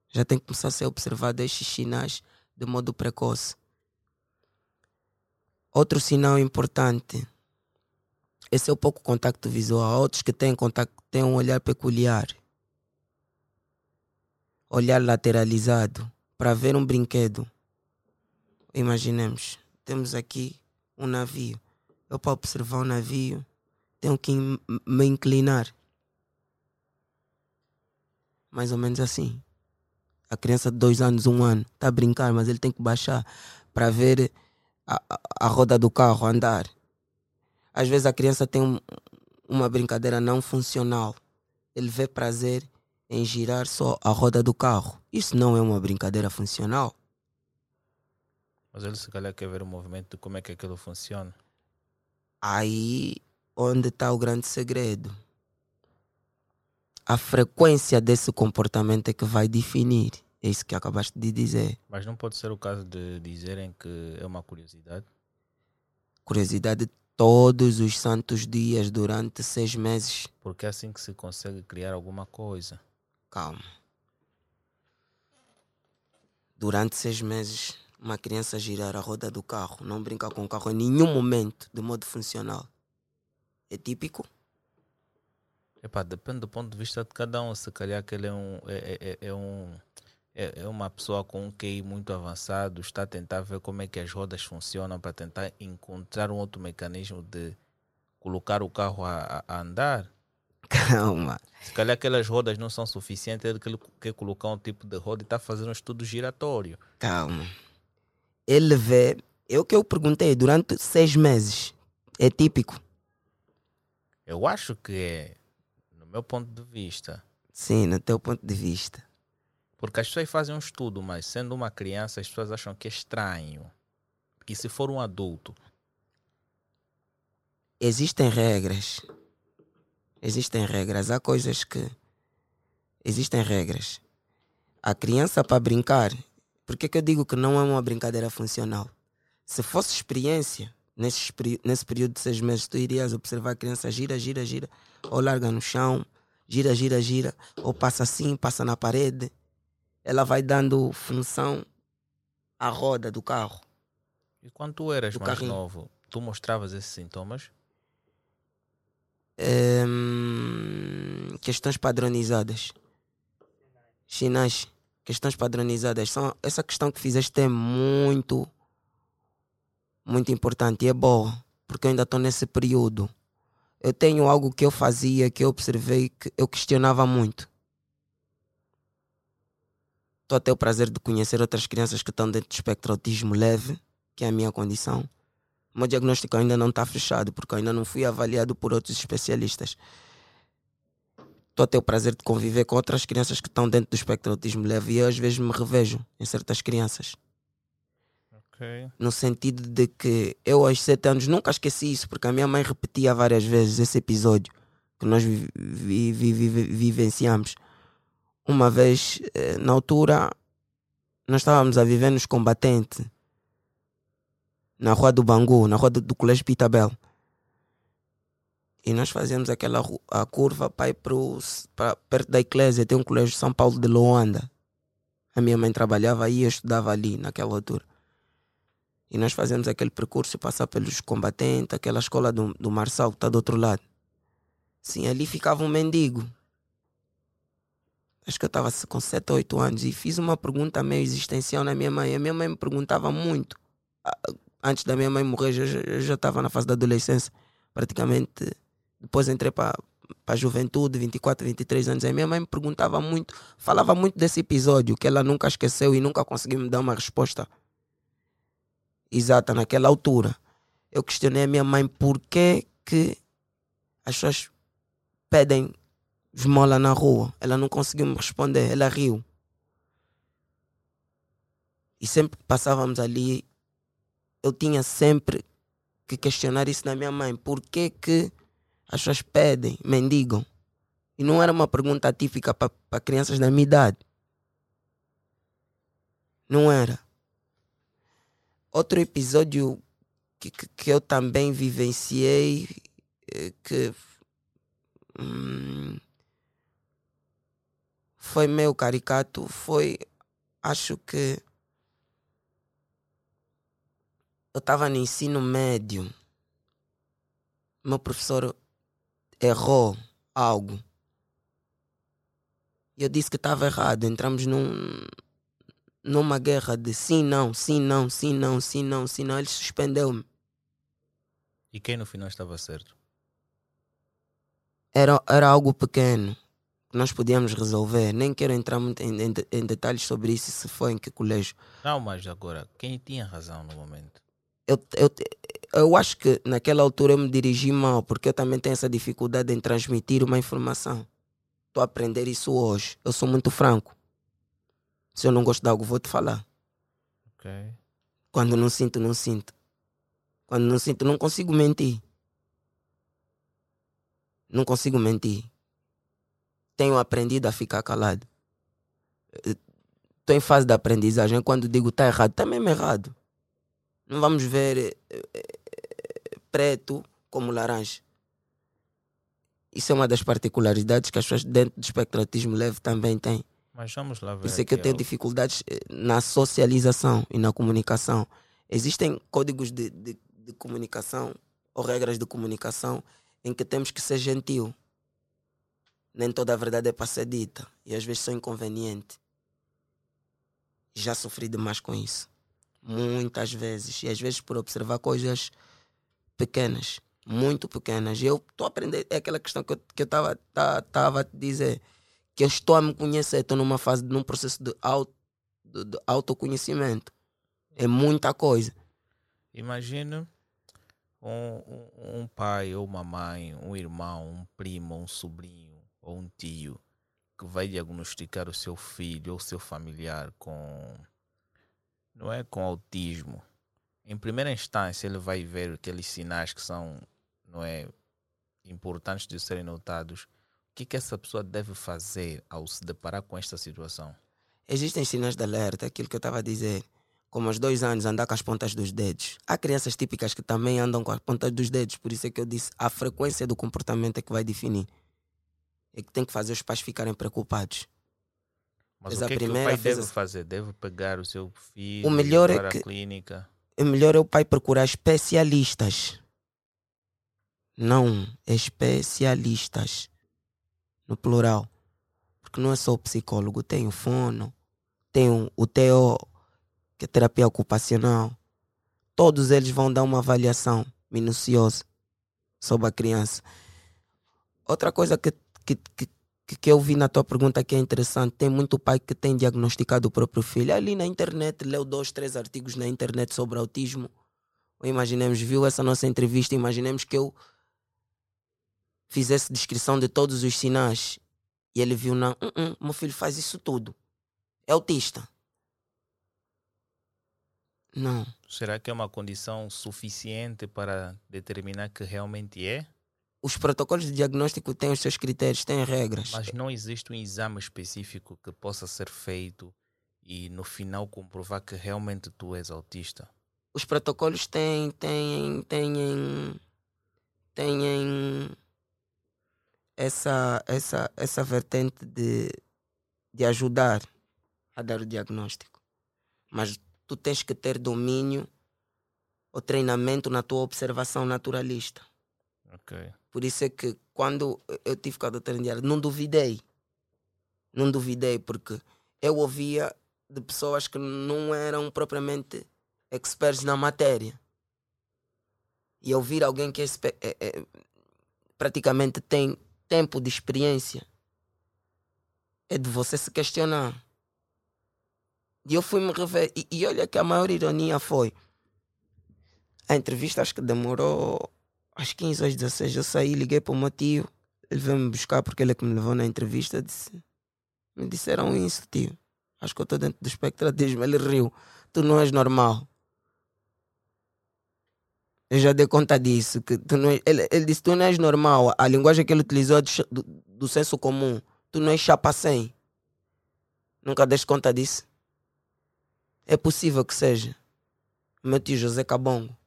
Já tem que começar a ser observado estes sinais de modo precoce. Outro sinal importante, esse é o pouco contacto visual. Há outros que têm, contacto, têm um olhar peculiar olhar lateralizado para ver um brinquedo. Imaginemos, temos aqui um navio. Eu para observar o um navio tenho que me inclinar. Mais ou menos assim. A criança de dois anos, um ano, está a brincar, mas ele tem que baixar para ver a, a, a, roda do carro andar. Às vezes a criança tem um, uma brincadeira não funcional. Ele vê prazer em girar só a roda do carro. Isso não é uma brincadeira funcional. Mas ele se calhar quer ver o movimento de como é que aquilo funciona. Aí onde está o grande segredo. A frequência desse comportamento é que vai definir. É isso que acabaste de dizer. Mas não pode ser o caso de dizerem que é uma curiosidade? Curiosidade todos os santos dias durante seis meses. Porque é assim que se consegue criar alguma coisa. Calma. Durante seis meses, uma criança girar a roda do carro, não brincar com o carro em nenhum momento, de modo funcional. É típico? Epá, depende do ponto de vista de cada um. Se calhar que ele é um. É, é, é, é um é, é uma pessoa com um QI muito avançado, está a tentar ver como é que as rodas funcionam para tentar encontrar um outro mecanismo de colocar o carro a, a andar. Calma. Se calhar aquelas rodas não são suficientes, ele quer colocar um tipo de roda e está fazendo um estudo giratório. Calma. Ele vê. É o que eu perguntei durante seis meses. É típico? Eu acho que é, no meu ponto de vista. Sim, no teu ponto de vista. Porque as pessoas fazem um estudo, mas sendo uma criança, as pessoas acham que é estranho. E se for um adulto? Existem regras Existem regras. Há coisas que. Existem regras. A criança para brincar. Por que, que eu digo que não é uma brincadeira funcional? Se fosse experiência, nesse, nesse período de seis meses, tu irias observar a criança gira, gira, gira, ou larga no chão, gira, gira, gira, ou passa assim, passa na parede. Ela vai dando função à roda do carro. E quando tu eras mais carrinho. novo, tu mostravas esses sintomas? Um, questões padronizadas. Sinais, questões padronizadas. São, essa questão que fizeste é muito, muito importante e é boa, porque eu ainda estou nesse período. Eu tenho algo que eu fazia, que eu observei, que eu questionava muito. Estou a ter o prazer de conhecer outras crianças que estão dentro do espectro autismo leve, que é a minha condição. O meu diagnóstico ainda não está fechado, porque ainda não fui avaliado por outros especialistas. Estou a ter o prazer de conviver com outras crianças que estão dentro do espectro autismo leve e eu às vezes me revejo em certas crianças. Okay. No sentido de que eu aos sete anos nunca esqueci isso, porque a minha mãe repetia várias vezes esse episódio que nós vi, vi, vi, vivenciamos. Uma vez, eh, na altura, nós estávamos a viver nos combatentes na rua do Bangu, na rua do, do Colégio Pitabel. E nós fazíamos aquela a curva para ir perto da igreja. Tem um colégio São Paulo de Loanda. A minha mãe trabalhava aí e eu estudava ali naquela altura. E nós fazíamos aquele percurso, passar pelos combatentes, aquela escola do, do Marçal que está do outro lado. Sim, ali ficava um mendigo. Acho que eu estava com 7 ou 8 anos e fiz uma pergunta meio existencial na minha mãe. A minha mãe me perguntava muito. Antes da minha mãe morrer, eu já- estava na fase da adolescência. Praticamente, depois entrei para a juventude, 24, 23 anos. A minha mãe me perguntava muito, falava muito desse episódio que ela nunca esqueceu e nunca conseguiu me dar uma resposta exata naquela altura. Eu questionei a minha mãe por que, que as pessoas pedem esmola na rua. Ela não conseguiu me responder, ela riu. E sempre passávamos ali, eu tinha sempre que questionar isso na minha mãe. Por que, que as pessoas pedem, mendigam? E não era uma pergunta típica para crianças da minha idade. Não era. Outro episódio que, que, que eu também vivenciei, eh, que hum, foi meio caricato, foi, acho que eu estava no ensino médio, meu professor errou algo. E eu disse que estava errado. Entramos num, numa guerra de sim, não, sim, não, sim, não, sim, não, sim, não. Ele suspendeu-me. E quem no final estava certo? Era, era algo pequeno que nós podíamos resolver. Nem quero entrar muito em, em, em detalhes sobre isso, se foi em que colégio. Não, mas agora, quem tinha razão no momento? Eu, eu, eu acho que naquela altura eu me dirigi mal, porque eu também tenho essa dificuldade em transmitir uma informação. Estou a aprender isso hoje. Eu sou muito franco. Se eu não gosto de algo, vou te falar. Ok. Quando não sinto, não sinto. Quando não sinto, não consigo mentir. Não consigo mentir. Tenho aprendido a ficar calado. Estou em fase de aprendizagem. Quando digo está errado, está mesmo errado. Não vamos ver eh, eh, preto como laranja. Isso é uma das particularidades que as pessoas dentro do espectratismo leve também têm. Mas vamos lá ver. Isso é que eu tenho algo. dificuldades eh, na socialização e na comunicação. Existem códigos de, de, de comunicação ou regras de comunicação em que temos que ser gentil. Nem toda a verdade é para ser dita. E às vezes são inconveniente. Já sofri demais com isso. Muitas vezes. E às vezes por observar coisas pequenas. Muito pequenas. E eu estou a aprender. É aquela questão que eu estava que eu tava, a te dizer que eu estou a me conhecer, estou numa fase, num processo de, auto, de, de autoconhecimento. É muita coisa. Imagina um, um, um pai ou uma mãe, um irmão, um primo, um sobrinho ou um tio que vai diagnosticar o seu filho ou seu familiar com não é com autismo. Em primeira instância, ele vai ver aqueles sinais que são não é importantes de serem notados. O que, que essa pessoa deve fazer ao se deparar com esta situação? Existem sinais de alerta, aquilo que eu estava a dizer. Como aos dois anos andar com as pontas dos dedos. Há crianças típicas que também andam com as pontas dos dedos, por isso é que eu disse a frequência do comportamento é que vai definir. É que tem que fazer os pais ficarem preocupados. Mas Mas o a que, é que o pai vez deve a- fazer? Deve pegar o seu filho O melhor é levar à que- clínica? É melhor é o pai procurar especialistas. Não, especialistas. No plural. Porque não é só o psicólogo, tem o fono, tem o, o TO, que é terapia ocupacional. Todos eles vão dar uma avaliação minuciosa sobre a criança. Outra coisa que, que, que, que- que eu vi na tua pergunta que é interessante, tem muito pai que tem diagnosticado o próprio filho. Ali na internet, leu dois, três artigos na internet sobre autismo. Imaginemos, viu essa nossa entrevista, imaginemos que eu fizesse descrição de todos os sinais e ele viu, não, "Hum, hum, meu filho faz isso tudo. É autista. Não. Será que é uma condição suficiente para determinar que realmente é? Os protocolos de diagnóstico têm os seus critérios, têm regras. Mas não existe um exame específico que possa ser feito e no final comprovar que realmente tu és autista. Os protocolos têm, têm, têm, têm essa, essa, essa vertente de, de ajudar a dar o diagnóstico. Mas tu tens que ter domínio ou treinamento na tua observação naturalista. Ok. Por isso é que quando eu tive com a doutora Indiara, não duvidei. Não duvidei, porque eu ouvia de pessoas que não eram propriamente experts na matéria. E ouvir alguém que é, é, é, praticamente tem tempo de experiência é de você se questionar. E eu fui me rever. E, e olha que a maior ironia foi. A entrevista acho que demorou às 15 às 16. Eu saí, liguei para o meu tio. Ele veio me buscar porque ele é que me levou na entrevista. Disse, me disseram isso, tio. Acho que eu estou dentro do espectradismo. Ele riu. Tu não és normal. Eu já dei conta disso. Que tu não é, ele, ele disse: Tu não és normal. A linguagem que ele utilizou é do, do, senso comum. Tu não és chapa. Nunca deste conta disso? É possível que seja. Meu tio José Cabongo.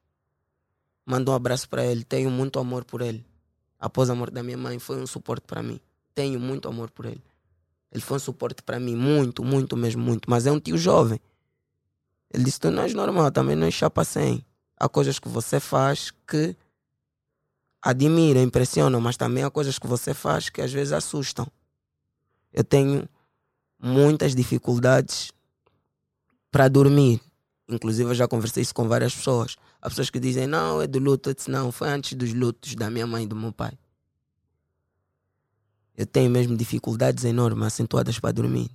Manda um abraço para ele. Tenho muito amor por ele. Após a morte da minha mãe, foi um suporte para mim. Tenho muito amor por ele. Ele foi um suporte para mim, muito, muito mesmo, muito. Mas é um tio jovem. Ele disse: Tu não és normal, também não és chapa sem. Há coisas que você faz que admira, impressionam, mas também há coisas que você faz que às vezes assustam. Eu tenho muitas dificuldades para dormir. Inclusive, eu já conversei isso com várias pessoas. Há pessoas que dizem, não, é do luto. Disse, não, foi antes dos lutos da minha mãe e do meu pai. Eu tenho mesmo dificuldades enormes, acentuadas para dormir.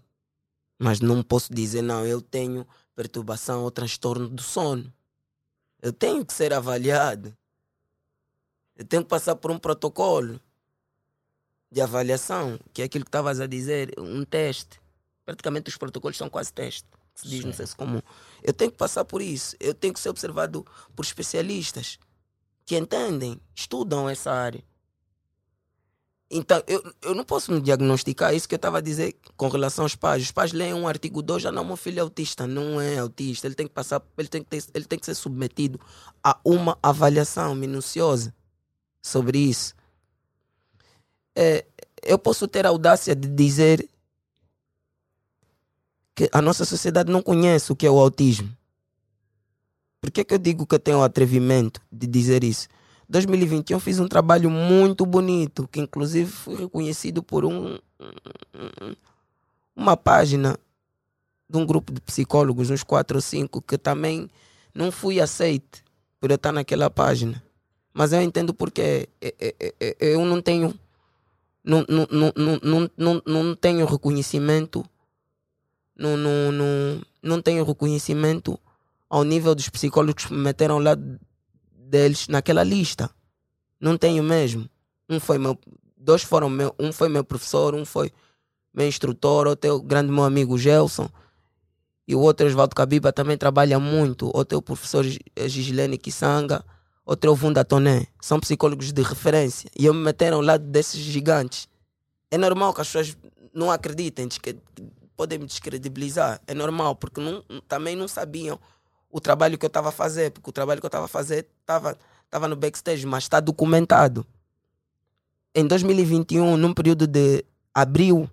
Mas não posso dizer, não, eu tenho perturbação ou transtorno do sono. Eu tenho que ser avaliado. Eu tenho que passar por um protocolo de avaliação, que é aquilo que estavas a dizer, um teste. Praticamente os protocolos são quase testes, se diz Sim. no senso comum. Eu tenho que passar por isso. Eu tenho que ser observado por especialistas que entendem, estudam essa área. Então, eu, eu não posso me diagnosticar isso que eu estava a dizer com relação aos pais. Os pais leem um artigo 2, já não, meu filho é autista. Não é autista. Ele tem que passar, ele tem que, ter, ele tem que ser submetido a uma avaliação minuciosa sobre isso. É, eu posso ter a audácia de dizer que a nossa sociedade não conhece o que é o autismo. Por que, que eu digo que eu tenho o atrevimento de dizer isso? 2021 fiz um trabalho muito bonito, que inclusive foi reconhecido por um, uma página de um grupo de psicólogos, uns quatro ou cinco, que também não fui aceite por eu estar naquela página. Mas eu entendo porque eu não tenho não, não, não, não, não, não tenho reconhecimento não, não, não, não tenho reconhecimento ao nível dos psicólogos que me meteram lá deles naquela lista. Não tenho mesmo. Um foi meu, dois foram meu, um foi meu professor, um foi meu instrutor, outro é o grande meu amigo Gelson. E o outro, Oswaldo Cabiba, também trabalha muito. Outro é o professor Gislene Kisanga. Outro é o Vunda Toné. São psicólogos de referência. E eu me meteram lá desses gigantes. É normal que as pessoas não acreditem, que podem me descredibilizar. É normal, porque não, também não sabiam o trabalho que eu estava a fazer, porque o trabalho que eu estava a fazer estava tava no backstage, mas está documentado. Em 2021, num período de abril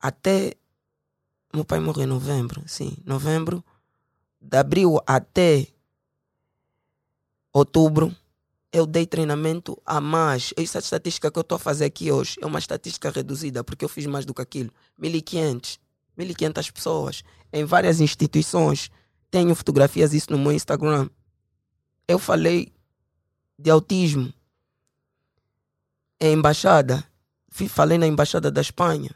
até. Meu pai morreu em novembro, sim, novembro. De abril até outubro, eu dei treinamento a mais. Essa estatística que eu estou a fazer aqui hoje é uma estatística reduzida, porque eu fiz mais do que aquilo. 1.500. 1.500 pessoas em várias instituições. Tenho fotografias isso no meu Instagram. Eu falei de autismo em embaixada. Falei na embaixada da Espanha.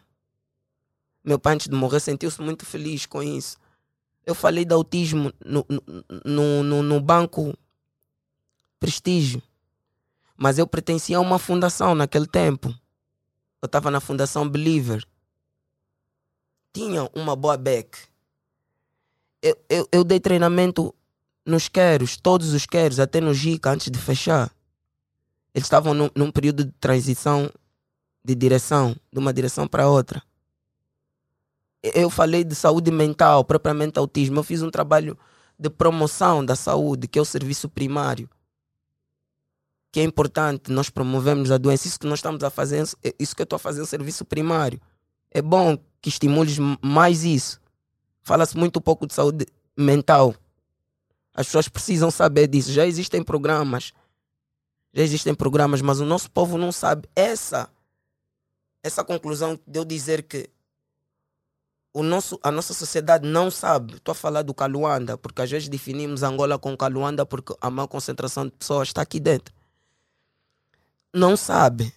Meu pai, antes de morrer, sentiu-se muito feliz com isso. Eu falei de autismo no, no, no, no banco Prestígio. Mas eu pertencia a uma fundação naquele tempo. Eu estava na Fundação Believer tinham uma boa back. Eu, eu, eu dei treinamento nos queros, todos os queros, até no Gica, antes de fechar. Eles estavam num, num período de transição de direção, de uma direção para outra. Eu falei de saúde mental, propriamente autismo. Eu fiz um trabalho de promoção da saúde, que é o serviço primário, que é importante nós promovemos a doença. Isso que nós estamos a fazer, isso que eu estou a fazer é um serviço primário. É bom que estimules mais isso. Fala-se muito pouco de saúde mental. As pessoas precisam saber disso. Já existem programas. Já existem programas, mas o nosso povo não sabe essa essa conclusão de eu dizer que o nosso, a nossa sociedade não sabe. Estou a falar do Caluanda, porque às vezes definimos Angola com Caluanda porque a maior concentração de pessoas está aqui dentro. Não sabe.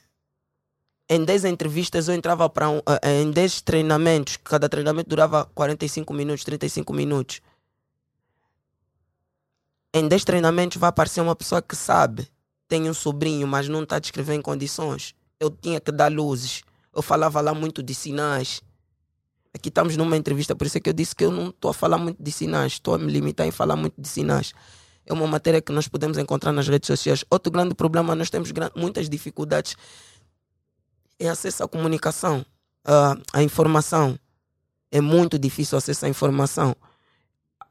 Em 10 entrevistas eu entrava para um, eh, eh, em 10 treinamentos, cada treinamento durava 45 minutos, 35 minutos. Em 10 treinamentos vai aparecer uma pessoa que sabe, tem um sobrinho, mas não está a descrever em condições. Eu tinha que dar luzes. Eu falava lá muito de sinais Aqui estamos numa entrevista, por isso é que eu disse que eu não estou a falar muito de sinais, estou a me limitar em falar muito de sinais. É uma matéria que nós podemos encontrar nas redes sociais. Outro grande problema, nós temos muitas dificuldades em acesso à comunicação, à informação. É muito difícil acesso à informação.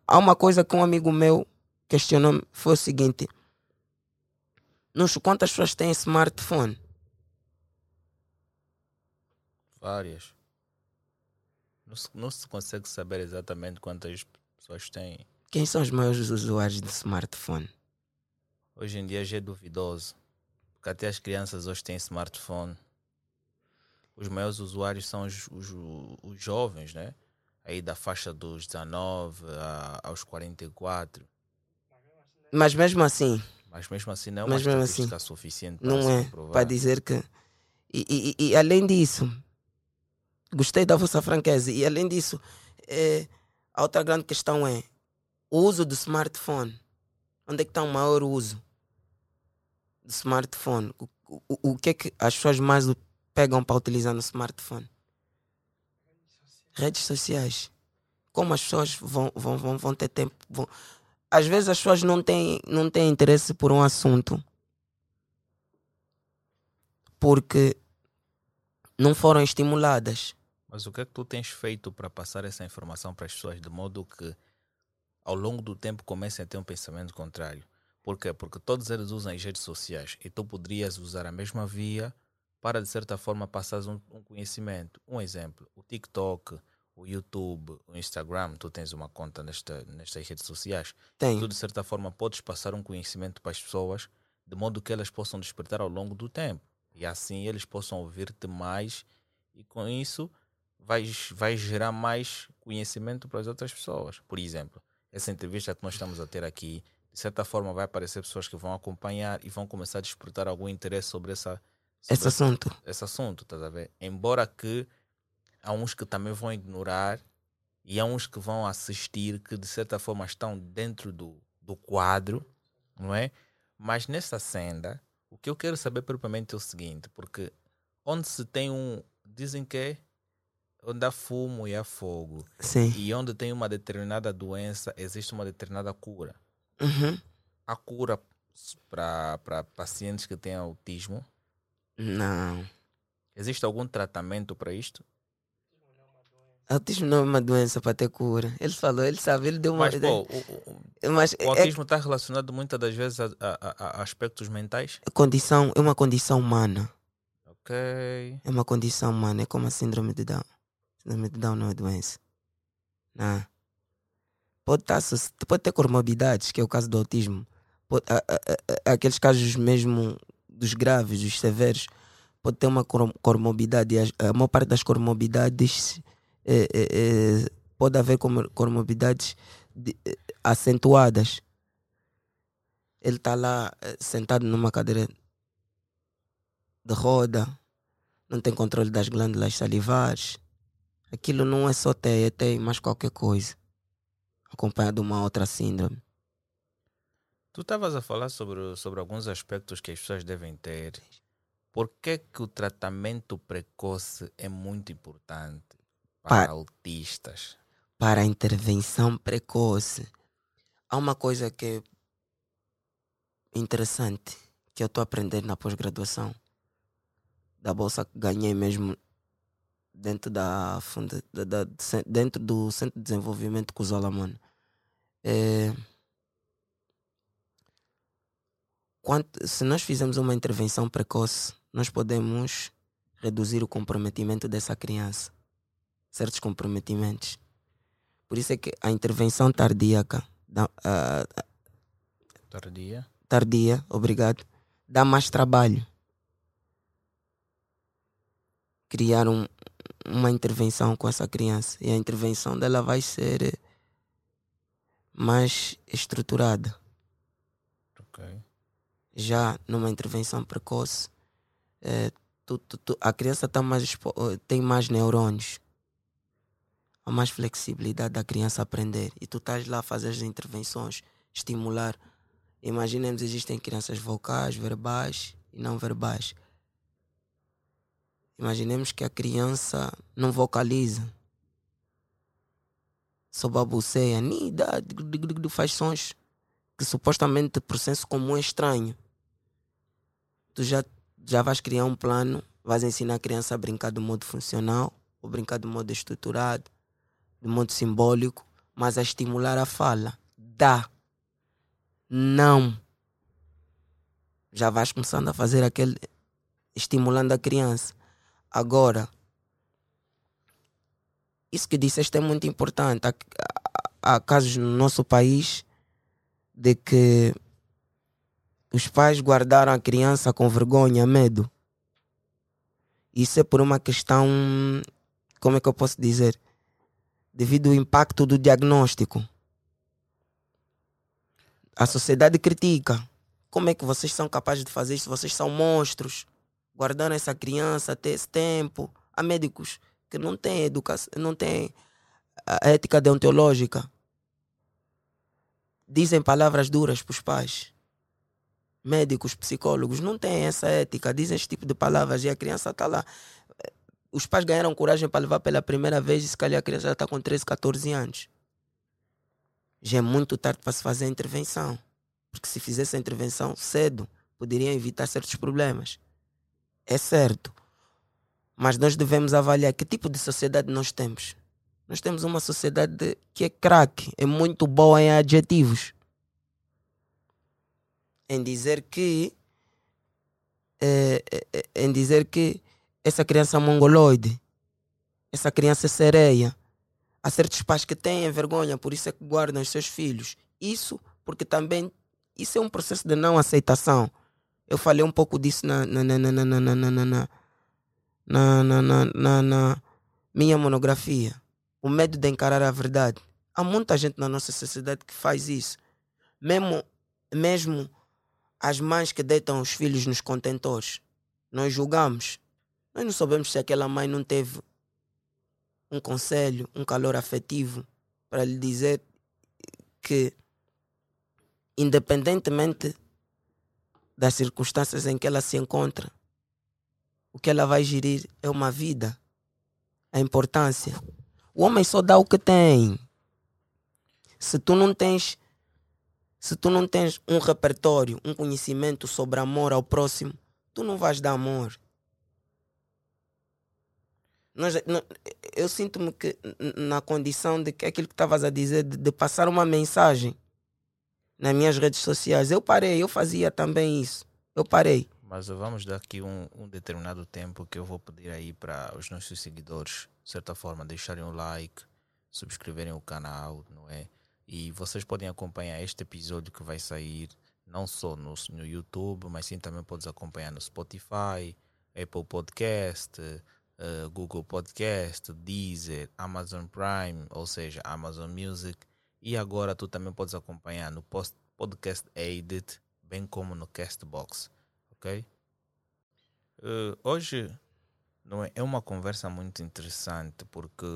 Há uma coisa que um amigo meu questionou foi o seguinte: Nuxo, quantas pessoas têm smartphone? Várias. Não se, não se consegue saber exatamente quantas pessoas têm. Quem são os maiores usuários de smartphone? Hoje em dia já é duvidoso. Porque até as crianças hoje têm smartphone. Os maiores usuários são os, os, os jovens, né? Aí da faixa dos 19 a, aos 44. Mas mesmo assim. Mas mesmo assim não é uma Mas estatística assim, suficiente para Não é. Para dizer que. E, e, e além disso, Gostei da vossa franqueza. E além disso, é, a outra grande questão é o uso do smartphone. Onde é que está o maior uso do smartphone? O, o, o que é que as pessoas mais pegam para utilizar no smartphone? Redes sociais. Como as pessoas vão, vão, vão, vão ter tempo. Vão... Às vezes as pessoas não têm, não têm interesse por um assunto porque não foram estimuladas. Mas o que é que tu tens feito para passar essa informação para as pessoas de modo que ao longo do tempo comecem a ter um pensamento contrário? Por quê? Porque todos eles usam as redes sociais e tu poderias usar a mesma via para, de certa forma, passar um, um conhecimento. Um exemplo, o TikTok, o YouTube, o Instagram, tu tens uma conta nesta, nestas redes sociais. Tenho. Tu, de certa forma, podes passar um conhecimento para as pessoas de modo que elas possam despertar ao longo do tempo. E assim eles possam ouvir-te mais e com isso vais, vais gerar mais conhecimento para as outras pessoas. Por exemplo, essa entrevista que nós estamos a ter aqui, de certa forma vai aparecer pessoas que vão acompanhar e vão começar a despertar algum interesse sobre, essa, sobre esse assunto. Esse assunto, estás a ver? Embora que há uns que também vão ignorar e há uns que vão assistir que de certa forma estão dentro do, do quadro, não é? Mas nessa senda, o que eu quero saber propriamente é o seguinte, porque onde se tem um. Dizem que é onde há fumo e há fogo. Sim. E onde tem uma determinada doença, existe uma determinada cura. Uhum. Há cura para pacientes que têm autismo? Não. Existe algum tratamento para isto? Autismo não é uma doença para ter cura. Ele falou, ele sabe, ele deu uma. Mas, pô, o, o, Mas, o é autismo está é... relacionado muitas das vezes a, a, a, aspectos mentais? Condição, é uma condição humana. Ok. É uma condição humana, é como a síndrome de Down. De Down não é doença. Não. Pode, estar, pode ter comorbidades, que é o caso do autismo. Pode, a, a, a, aqueles casos mesmo dos graves, dos severos, pode ter uma comorbidade. A, maior parte das comorbidades é, é, é, pode haver comorbidades de, acentuadas. Ele está lá sentado numa cadeira de roda, não tem controle das glândulas salivares, Aquilo não é só TEA, é TEA mais qualquer coisa. Acompanhado de uma outra síndrome. Tu estavas a falar sobre, sobre alguns aspectos que as pessoas devem ter. Por que, que o tratamento precoce é muito importante para, para autistas? Para a intervenção precoce. Há uma coisa que é interessante que eu estou aprendendo na pós-graduação. Da bolsa que ganhei mesmo dentro da, funda, da, da, dentro do Centro de Desenvolvimento Kuzola, mano. É... quanto, se nós fizermos uma intervenção precoce, nós podemos reduzir o comprometimento dessa criança. Certos comprometimentos. Por isso é que a intervenção tardíaca, da, uh, tardia, tardia, obrigado, dá mais trabalho. Criar um, uma intervenção com essa criança e a intervenção dela vai ser mais estruturada. Okay. Já numa intervenção precoce, é, tu, tu, tu, a criança tá mais, tem mais neurônios. Há mais flexibilidade da criança aprender. E tu estás lá a fazer as intervenções, estimular. Imaginemos, existem crianças vocais, verbais e não verbais. Imaginemos que a criança não vocaliza. Só babuceia, dá, faz sons que supostamente por senso comum é estranho. Tu já já vais criar um plano, vais ensinar a criança a brincar do modo funcional, ou brincar do modo estruturado, do modo simbólico, mas a estimular a fala. Dá. Não. Já vais começando a fazer aquele. estimulando a criança. Agora, isso que disseste é muito importante. Há, há casos no nosso país de que os pais guardaram a criança com vergonha, medo. Isso é por uma questão, como é que eu posso dizer? Devido ao impacto do diagnóstico. A sociedade critica. Como é que vocês são capazes de fazer isso? Vocês são monstros. Guardaram essa criança até esse tempo. Há médicos que não têm educação, não têm a ética deontológica. Dizem palavras duras para os pais médicos, psicólogos, não têm essa ética, dizem esse tipo de palavras e a criança está lá. Os pais ganharam coragem para levar pela primeira vez e se calhar a criança já está com 13, 14 anos. Já é muito tarde para se fazer a intervenção. Porque se fizesse a intervenção cedo, poderiam evitar certos problemas. É certo. Mas nós devemos avaliar que tipo de sociedade nós temos. Nós temos uma sociedade que é craque, é muito boa em adjetivos em dizer que é, é, em dizer que essa criança é mongoloide, essa criança é sereia. Há certos pais que têm vergonha, por isso é que guardam os seus filhos. Isso porque também isso é um processo de não aceitação. Eu falei um pouco disso na, na, na, na, na, na, na, na, na, na, na, na minha monografia. O medo de encarar a verdade. Há muita gente na nossa sociedade que faz isso. Mesmo, mesmo as mães que deitam os filhos nos contentores. Nós julgamos. Nós não sabemos se aquela mãe não teve um conselho, um calor afetivo para lhe dizer que, independentemente das circunstâncias em que ela se encontra, o que ela vai gerir é uma vida, a importância. O homem só dá o que tem. Se tu não tens se tu não tens um repertório, um conhecimento sobre amor ao próximo, tu não vais dar amor. Nós, eu sinto-me que na condição de que aquilo que estavas a dizer, de, de, passar uma mensagem nas minhas redes sociais. Eu parei, eu fazia também isso. Eu parei. Mas vamos dar aqui um, um determinado tempo que eu vou pedir aí para os nossos seguidores, de certa forma, deixarem um like, subscreverem o canal, não é? E vocês podem acompanhar este episódio que vai sair não só no, no YouTube, mas sim também podes acompanhar no Spotify, Apple Podcast, uh, Google Podcast, Deezer, Amazon Prime, ou seja, Amazon Music. E agora tu também podes acompanhar no post, Podcast Edit, bem como no Castbox, ok? Uh, hoje não é, é uma conversa muito interessante porque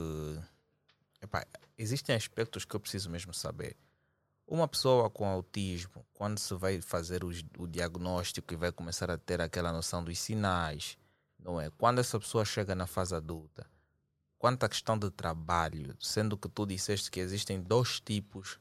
existem aspectos que eu preciso mesmo saber. Uma pessoa com autismo, quando se vai fazer o diagnóstico e vai começar a ter aquela noção dos sinais, não é? Quando essa pessoa chega na fase adulta, quanto à questão de trabalho, sendo que tu disseste que existem dois tipos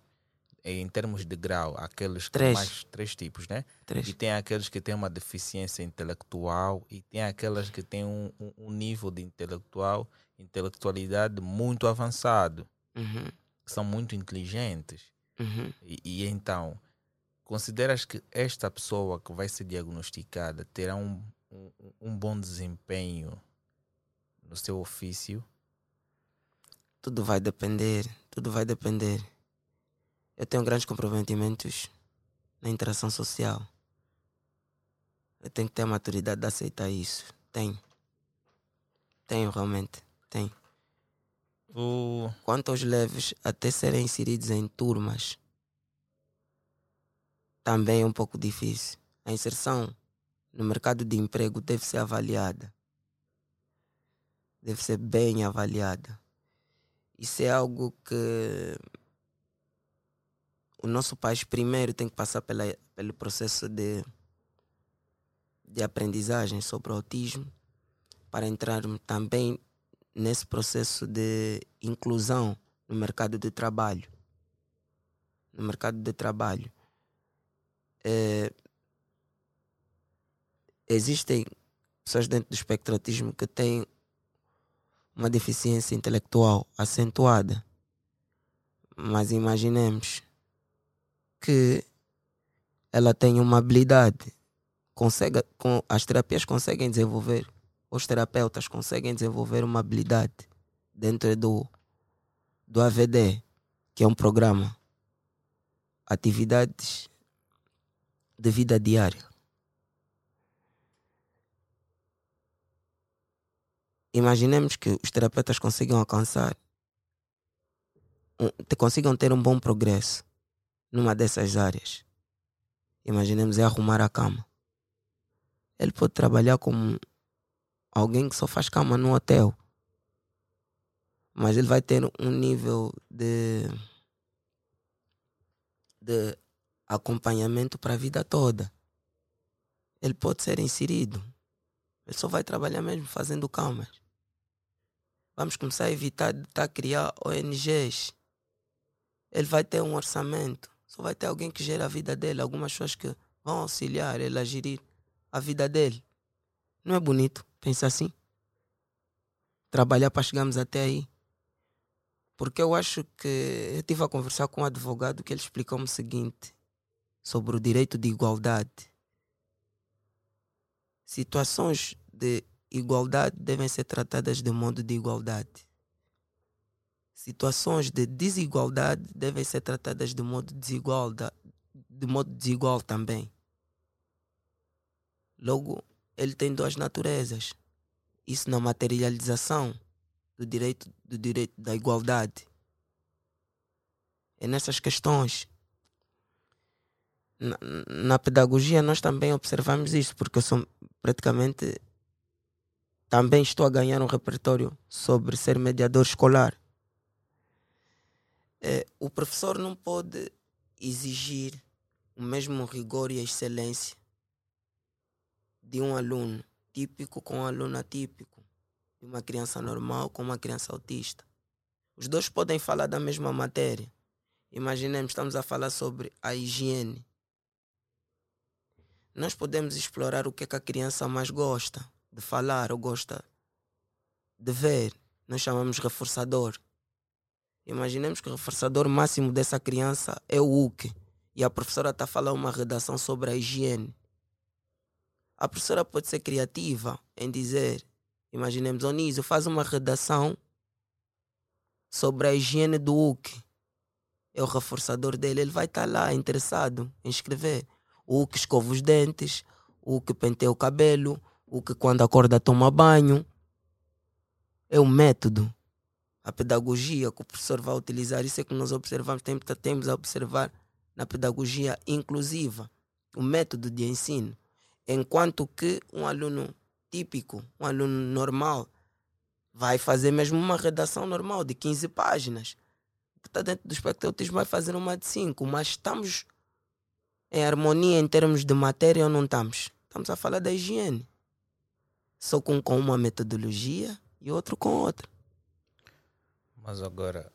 em termos de grau, aqueles três. mais três tipos, né? Três. E tem aqueles que têm uma deficiência intelectual e tem aquelas que têm um, um, um nível de intelectual, intelectualidade muito avançado uhum. que são muito inteligentes. Uhum. E, e, então, consideras que esta pessoa que vai ser diagnosticada terá um, um, um bom desempenho no seu ofício? Tudo vai depender, tudo vai depender. Eu tenho grandes comprometimentos na interação social. Eu tenho que ter a maturidade de aceitar isso. Tenho. Tenho realmente. Tenho. O... Quanto aos leves, até serem inseridos em turmas, também é um pouco difícil. A inserção no mercado de emprego deve ser avaliada. Deve ser bem avaliada. Isso é algo que o nosso país primeiro tem que passar pela, pelo processo de, de aprendizagem sobre o autismo para entrar também nesse processo de inclusão no mercado de trabalho. No mercado de trabalho. É, existem pessoas dentro do espectro autismo que têm uma deficiência intelectual acentuada. Mas imaginemos que ela tem uma habilidade, consegue, com, as terapias conseguem desenvolver, os terapeutas conseguem desenvolver uma habilidade dentro do, do AVD, que é um programa, atividades de vida diária. Imaginemos que os terapeutas consigam alcançar, consigam ter um bom progresso numa dessas áreas. Imaginemos é arrumar a cama. Ele pode trabalhar como alguém que só faz cama no hotel. Mas ele vai ter um nível de, de acompanhamento para a vida toda. Ele pode ser inserido. Ele só vai trabalhar mesmo fazendo camas. Vamos começar a evitar de estar a criar ONGs. Ele vai ter um orçamento. Só vai ter alguém que gera a vida dele. Algumas pessoas que vão auxiliar ele a gerir a vida dele. Não é bonito pensar assim? Trabalhar para chegarmos até aí. Porque eu acho que eu estive a conversar com um advogado que ele explicou-me o seguinte sobre o direito de igualdade. Situações de igualdade devem ser tratadas de modo de igualdade. Situações de desigualdade devem ser tratadas de modo desigual, de modo desigual também. Logo, ele tem duas naturezas. Isso na materialização do direito, do direito da igualdade. É nessas questões. Na, na pedagogia nós também observamos isso, porque eu sou praticamente também estou a ganhar um repertório sobre ser mediador escolar. É, o professor não pode exigir o mesmo rigor e excelência de um aluno típico com um aluno atípico, de uma criança normal com uma criança autista. Os dois podem falar da mesma matéria. Imaginemos, estamos a falar sobre a higiene. Nós podemos explorar o que, é que a criança mais gosta de falar ou gosta de ver. Nós chamamos reforçador. Imaginemos que o reforçador máximo dessa criança é o UC e a professora está a falar uma redação sobre a higiene. A professora pode ser criativa em dizer, imaginemos, Onísio, faz uma redação sobre a higiene do UC. É o reforçador dele, ele vai estar tá lá interessado em escrever. O que escova os dentes, o que penteia o cabelo, o que quando acorda toma banho. É o método a pedagogia que o professor vai utilizar, isso é que nós observamos, temos, a observar na pedagogia inclusiva, o método de ensino. Enquanto que um aluno típico, um aluno normal, vai fazer mesmo uma redação normal de 15 páginas. Que está dentro do espectro autismo vai fazer uma de 5, mas estamos em harmonia em termos de matéria ou não estamos? Estamos a falar da higiene. Só com, com uma metodologia e outro com outra. Mas agora,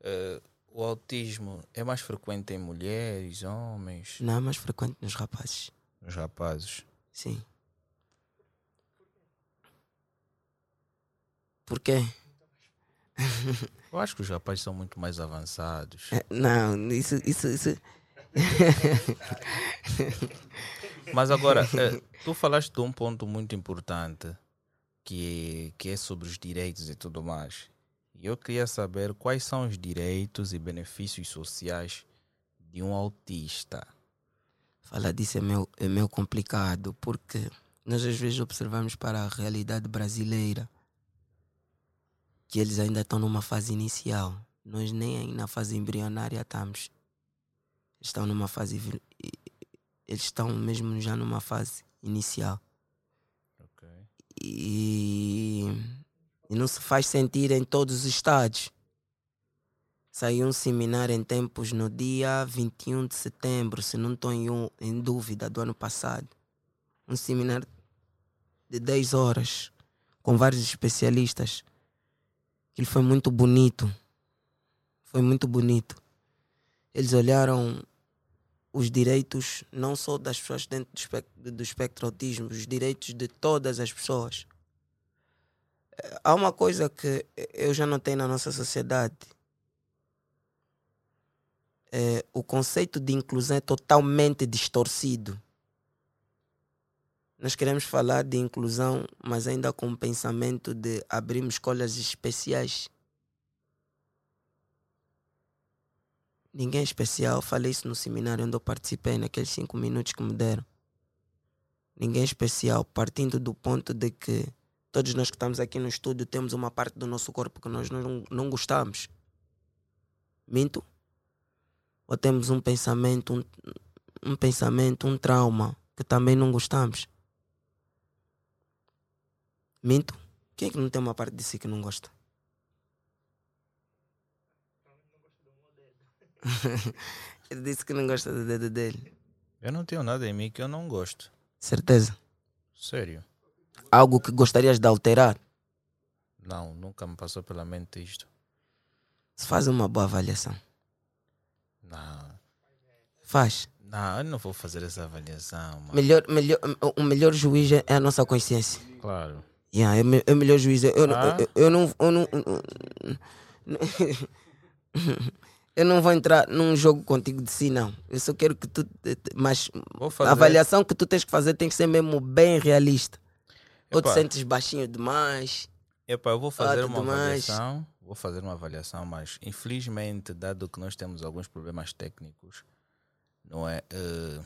uh, o autismo é mais frequente em mulheres, homens? Não, é mais frequente nos rapazes. Nos rapazes? Sim. Por quê? Eu acho que os rapazes são muito mais avançados. É, não, isso, isso, isso, Mas agora, eh, tu falaste de um ponto muito importante que que é sobre os direitos e tudo mais. E eu queria saber quais são os direitos e benefícios sociais de um autista. Falar disso é meio, é meio complicado, porque nós às vezes observamos para a realidade brasileira que eles ainda estão numa fase inicial. Nós nem na fase embrionária estamos. Estão numa fase. Eles estão mesmo já numa fase inicial. Ok. E, e não se faz sentir em todos os estados. Saiu um seminário em tempos no dia 21 de setembro, se não estou em, um, em dúvida, do ano passado. Um seminário de 10 horas, com vários especialistas. Ele foi muito bonito. Foi muito bonito. Eles olharam os direitos não só das pessoas dentro do espectro, do espectro autismo, os direitos de todas as pessoas. Há uma coisa que eu já notei na nossa sociedade. É, o conceito de inclusão é totalmente distorcido. Nós queremos falar de inclusão, mas ainda com o pensamento de abrirmos escolas especiais. Ninguém é especial. Falei isso no seminário onde eu participei, naqueles cinco minutos que me deram. Ninguém é especial, partindo do ponto de que todos nós que estamos aqui no estúdio temos uma parte do nosso corpo que nós não, não gostamos. Minto? Ou temos um pensamento, um, um pensamento, um trauma que também não gostamos? Minto? Quem é que não tem uma parte de si que não gosta? Ele disse que não gosta do dedo dele. Eu não tenho nada em mim que eu não gosto. Certeza? Sério? Algo que gostarias de alterar? Não, nunca me passou pela mente isto. Se faz uma boa avaliação. Não. Faz. Não, eu não vou fazer essa avaliação. Mano. Melhor, melhor, o melhor juiz é a nossa consciência. Claro. Yeah, é, é o melhor juiz. Eu, Ah? eu, eu, eu não. Eu não, eu não vou entrar num jogo contigo de si, não. Eu só quero que tu. Mas a avaliação que tu tens que fazer tem que ser mesmo bem realista. Ou te sentes baixinho demais. Epá, eu vou fazer uma mais. avaliação. Vou fazer uma avaliação, mas infelizmente, dado que nós temos alguns problemas técnicos, não é? eh,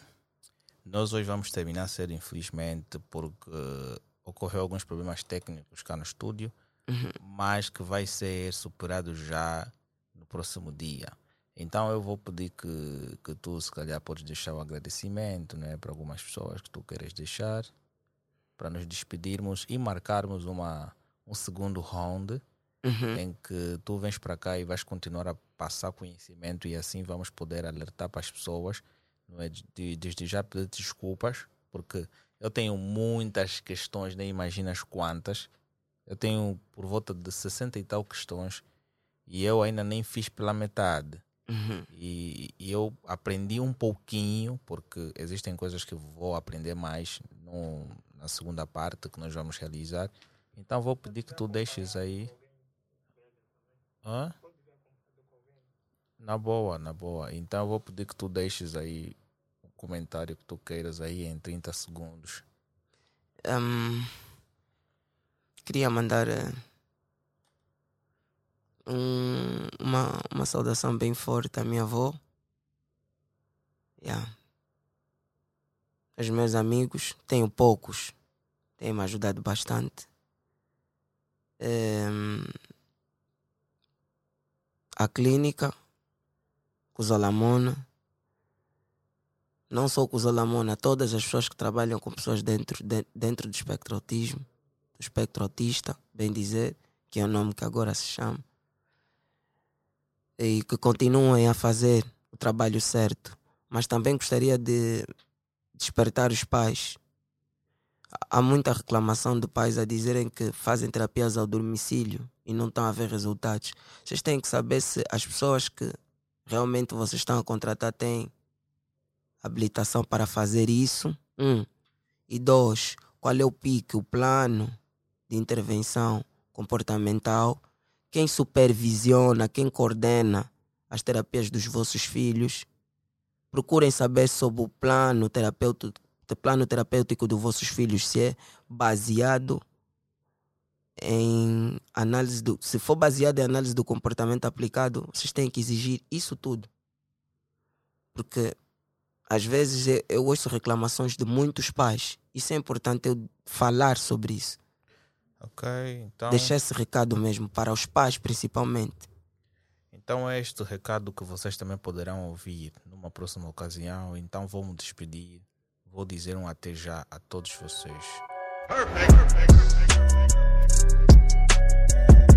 nós hoje vamos terminar cedo, infelizmente, porque ocorreu alguns problemas técnicos cá no estúdio, mas que vai ser superado já no próximo dia. Então eu vou pedir que, que tu, se calhar, podes deixar o agradecimento né, para algumas pessoas que tu queres deixar, para nos despedirmos e marcarmos uma, um segundo round Uhum. em que tu vens para cá e vais continuar a passar conhecimento e assim vamos poder alertar para as pessoas. Não é? De- Desde já pedir desculpas, porque eu tenho muitas questões, nem imaginas quantas. Eu tenho por volta de 60 e tal questões e eu ainda nem fiz pela metade. Uhum. E, e eu aprendi um pouquinho, porque existem coisas que vou aprender mais no, na segunda parte que nós vamos realizar. Então vou pedir que tu deixes aí. Hã? Na boa, na boa. Então vou pedir que tu deixes aí o comentário que tu queiras aí em 30 segundos. Hum, queria mandar eh, um- uma, uma saudação bem forte à minha avó. Yeah. Aos meus amigos, tenho poucos, têm me ajudado bastante. Em, a clínica, Cusalamona, não só Cusalamona, todas as pessoas que trabalham com pessoas dentro, de- dentro do espectro autismo, do espectro autista, bem dizer, que é o nome que agora se chama, e que continuem a fazer o trabalho certo. Mas também gostaria de despertar os pais. Há- muita reclamação de pais a dizerem que fazem terapias ao domicílio e não estão a ver resultados. Vocês têm que saber se as pessoas que realmente vocês estão a contratar têm habilitação para fazer isso. Um. E dois, qual é o pique, o plano de intervenção comportamental? Quem supervisiona, quem coordena as terapias dos vossos filhos? procurem saber sobre o plano terapêutico, plano terapêutico dos vossos filhos, se é baseado em análise do. Se for baseado em análise do comportamento aplicado, vocês têm que exigir isso tudo. Porque às vezes eu, ouço reclamações de muitos pais. Isso é importante eu falar sobre isso. Ok, então. Deixar esse recado mesmo para os pais, principalmente. Então é este o recado que vocês também poderão ouvir numa próxima ocasião. Então vou me despedir. Vou dizer um até já a todos vocês. Perfect, perfect, perfect,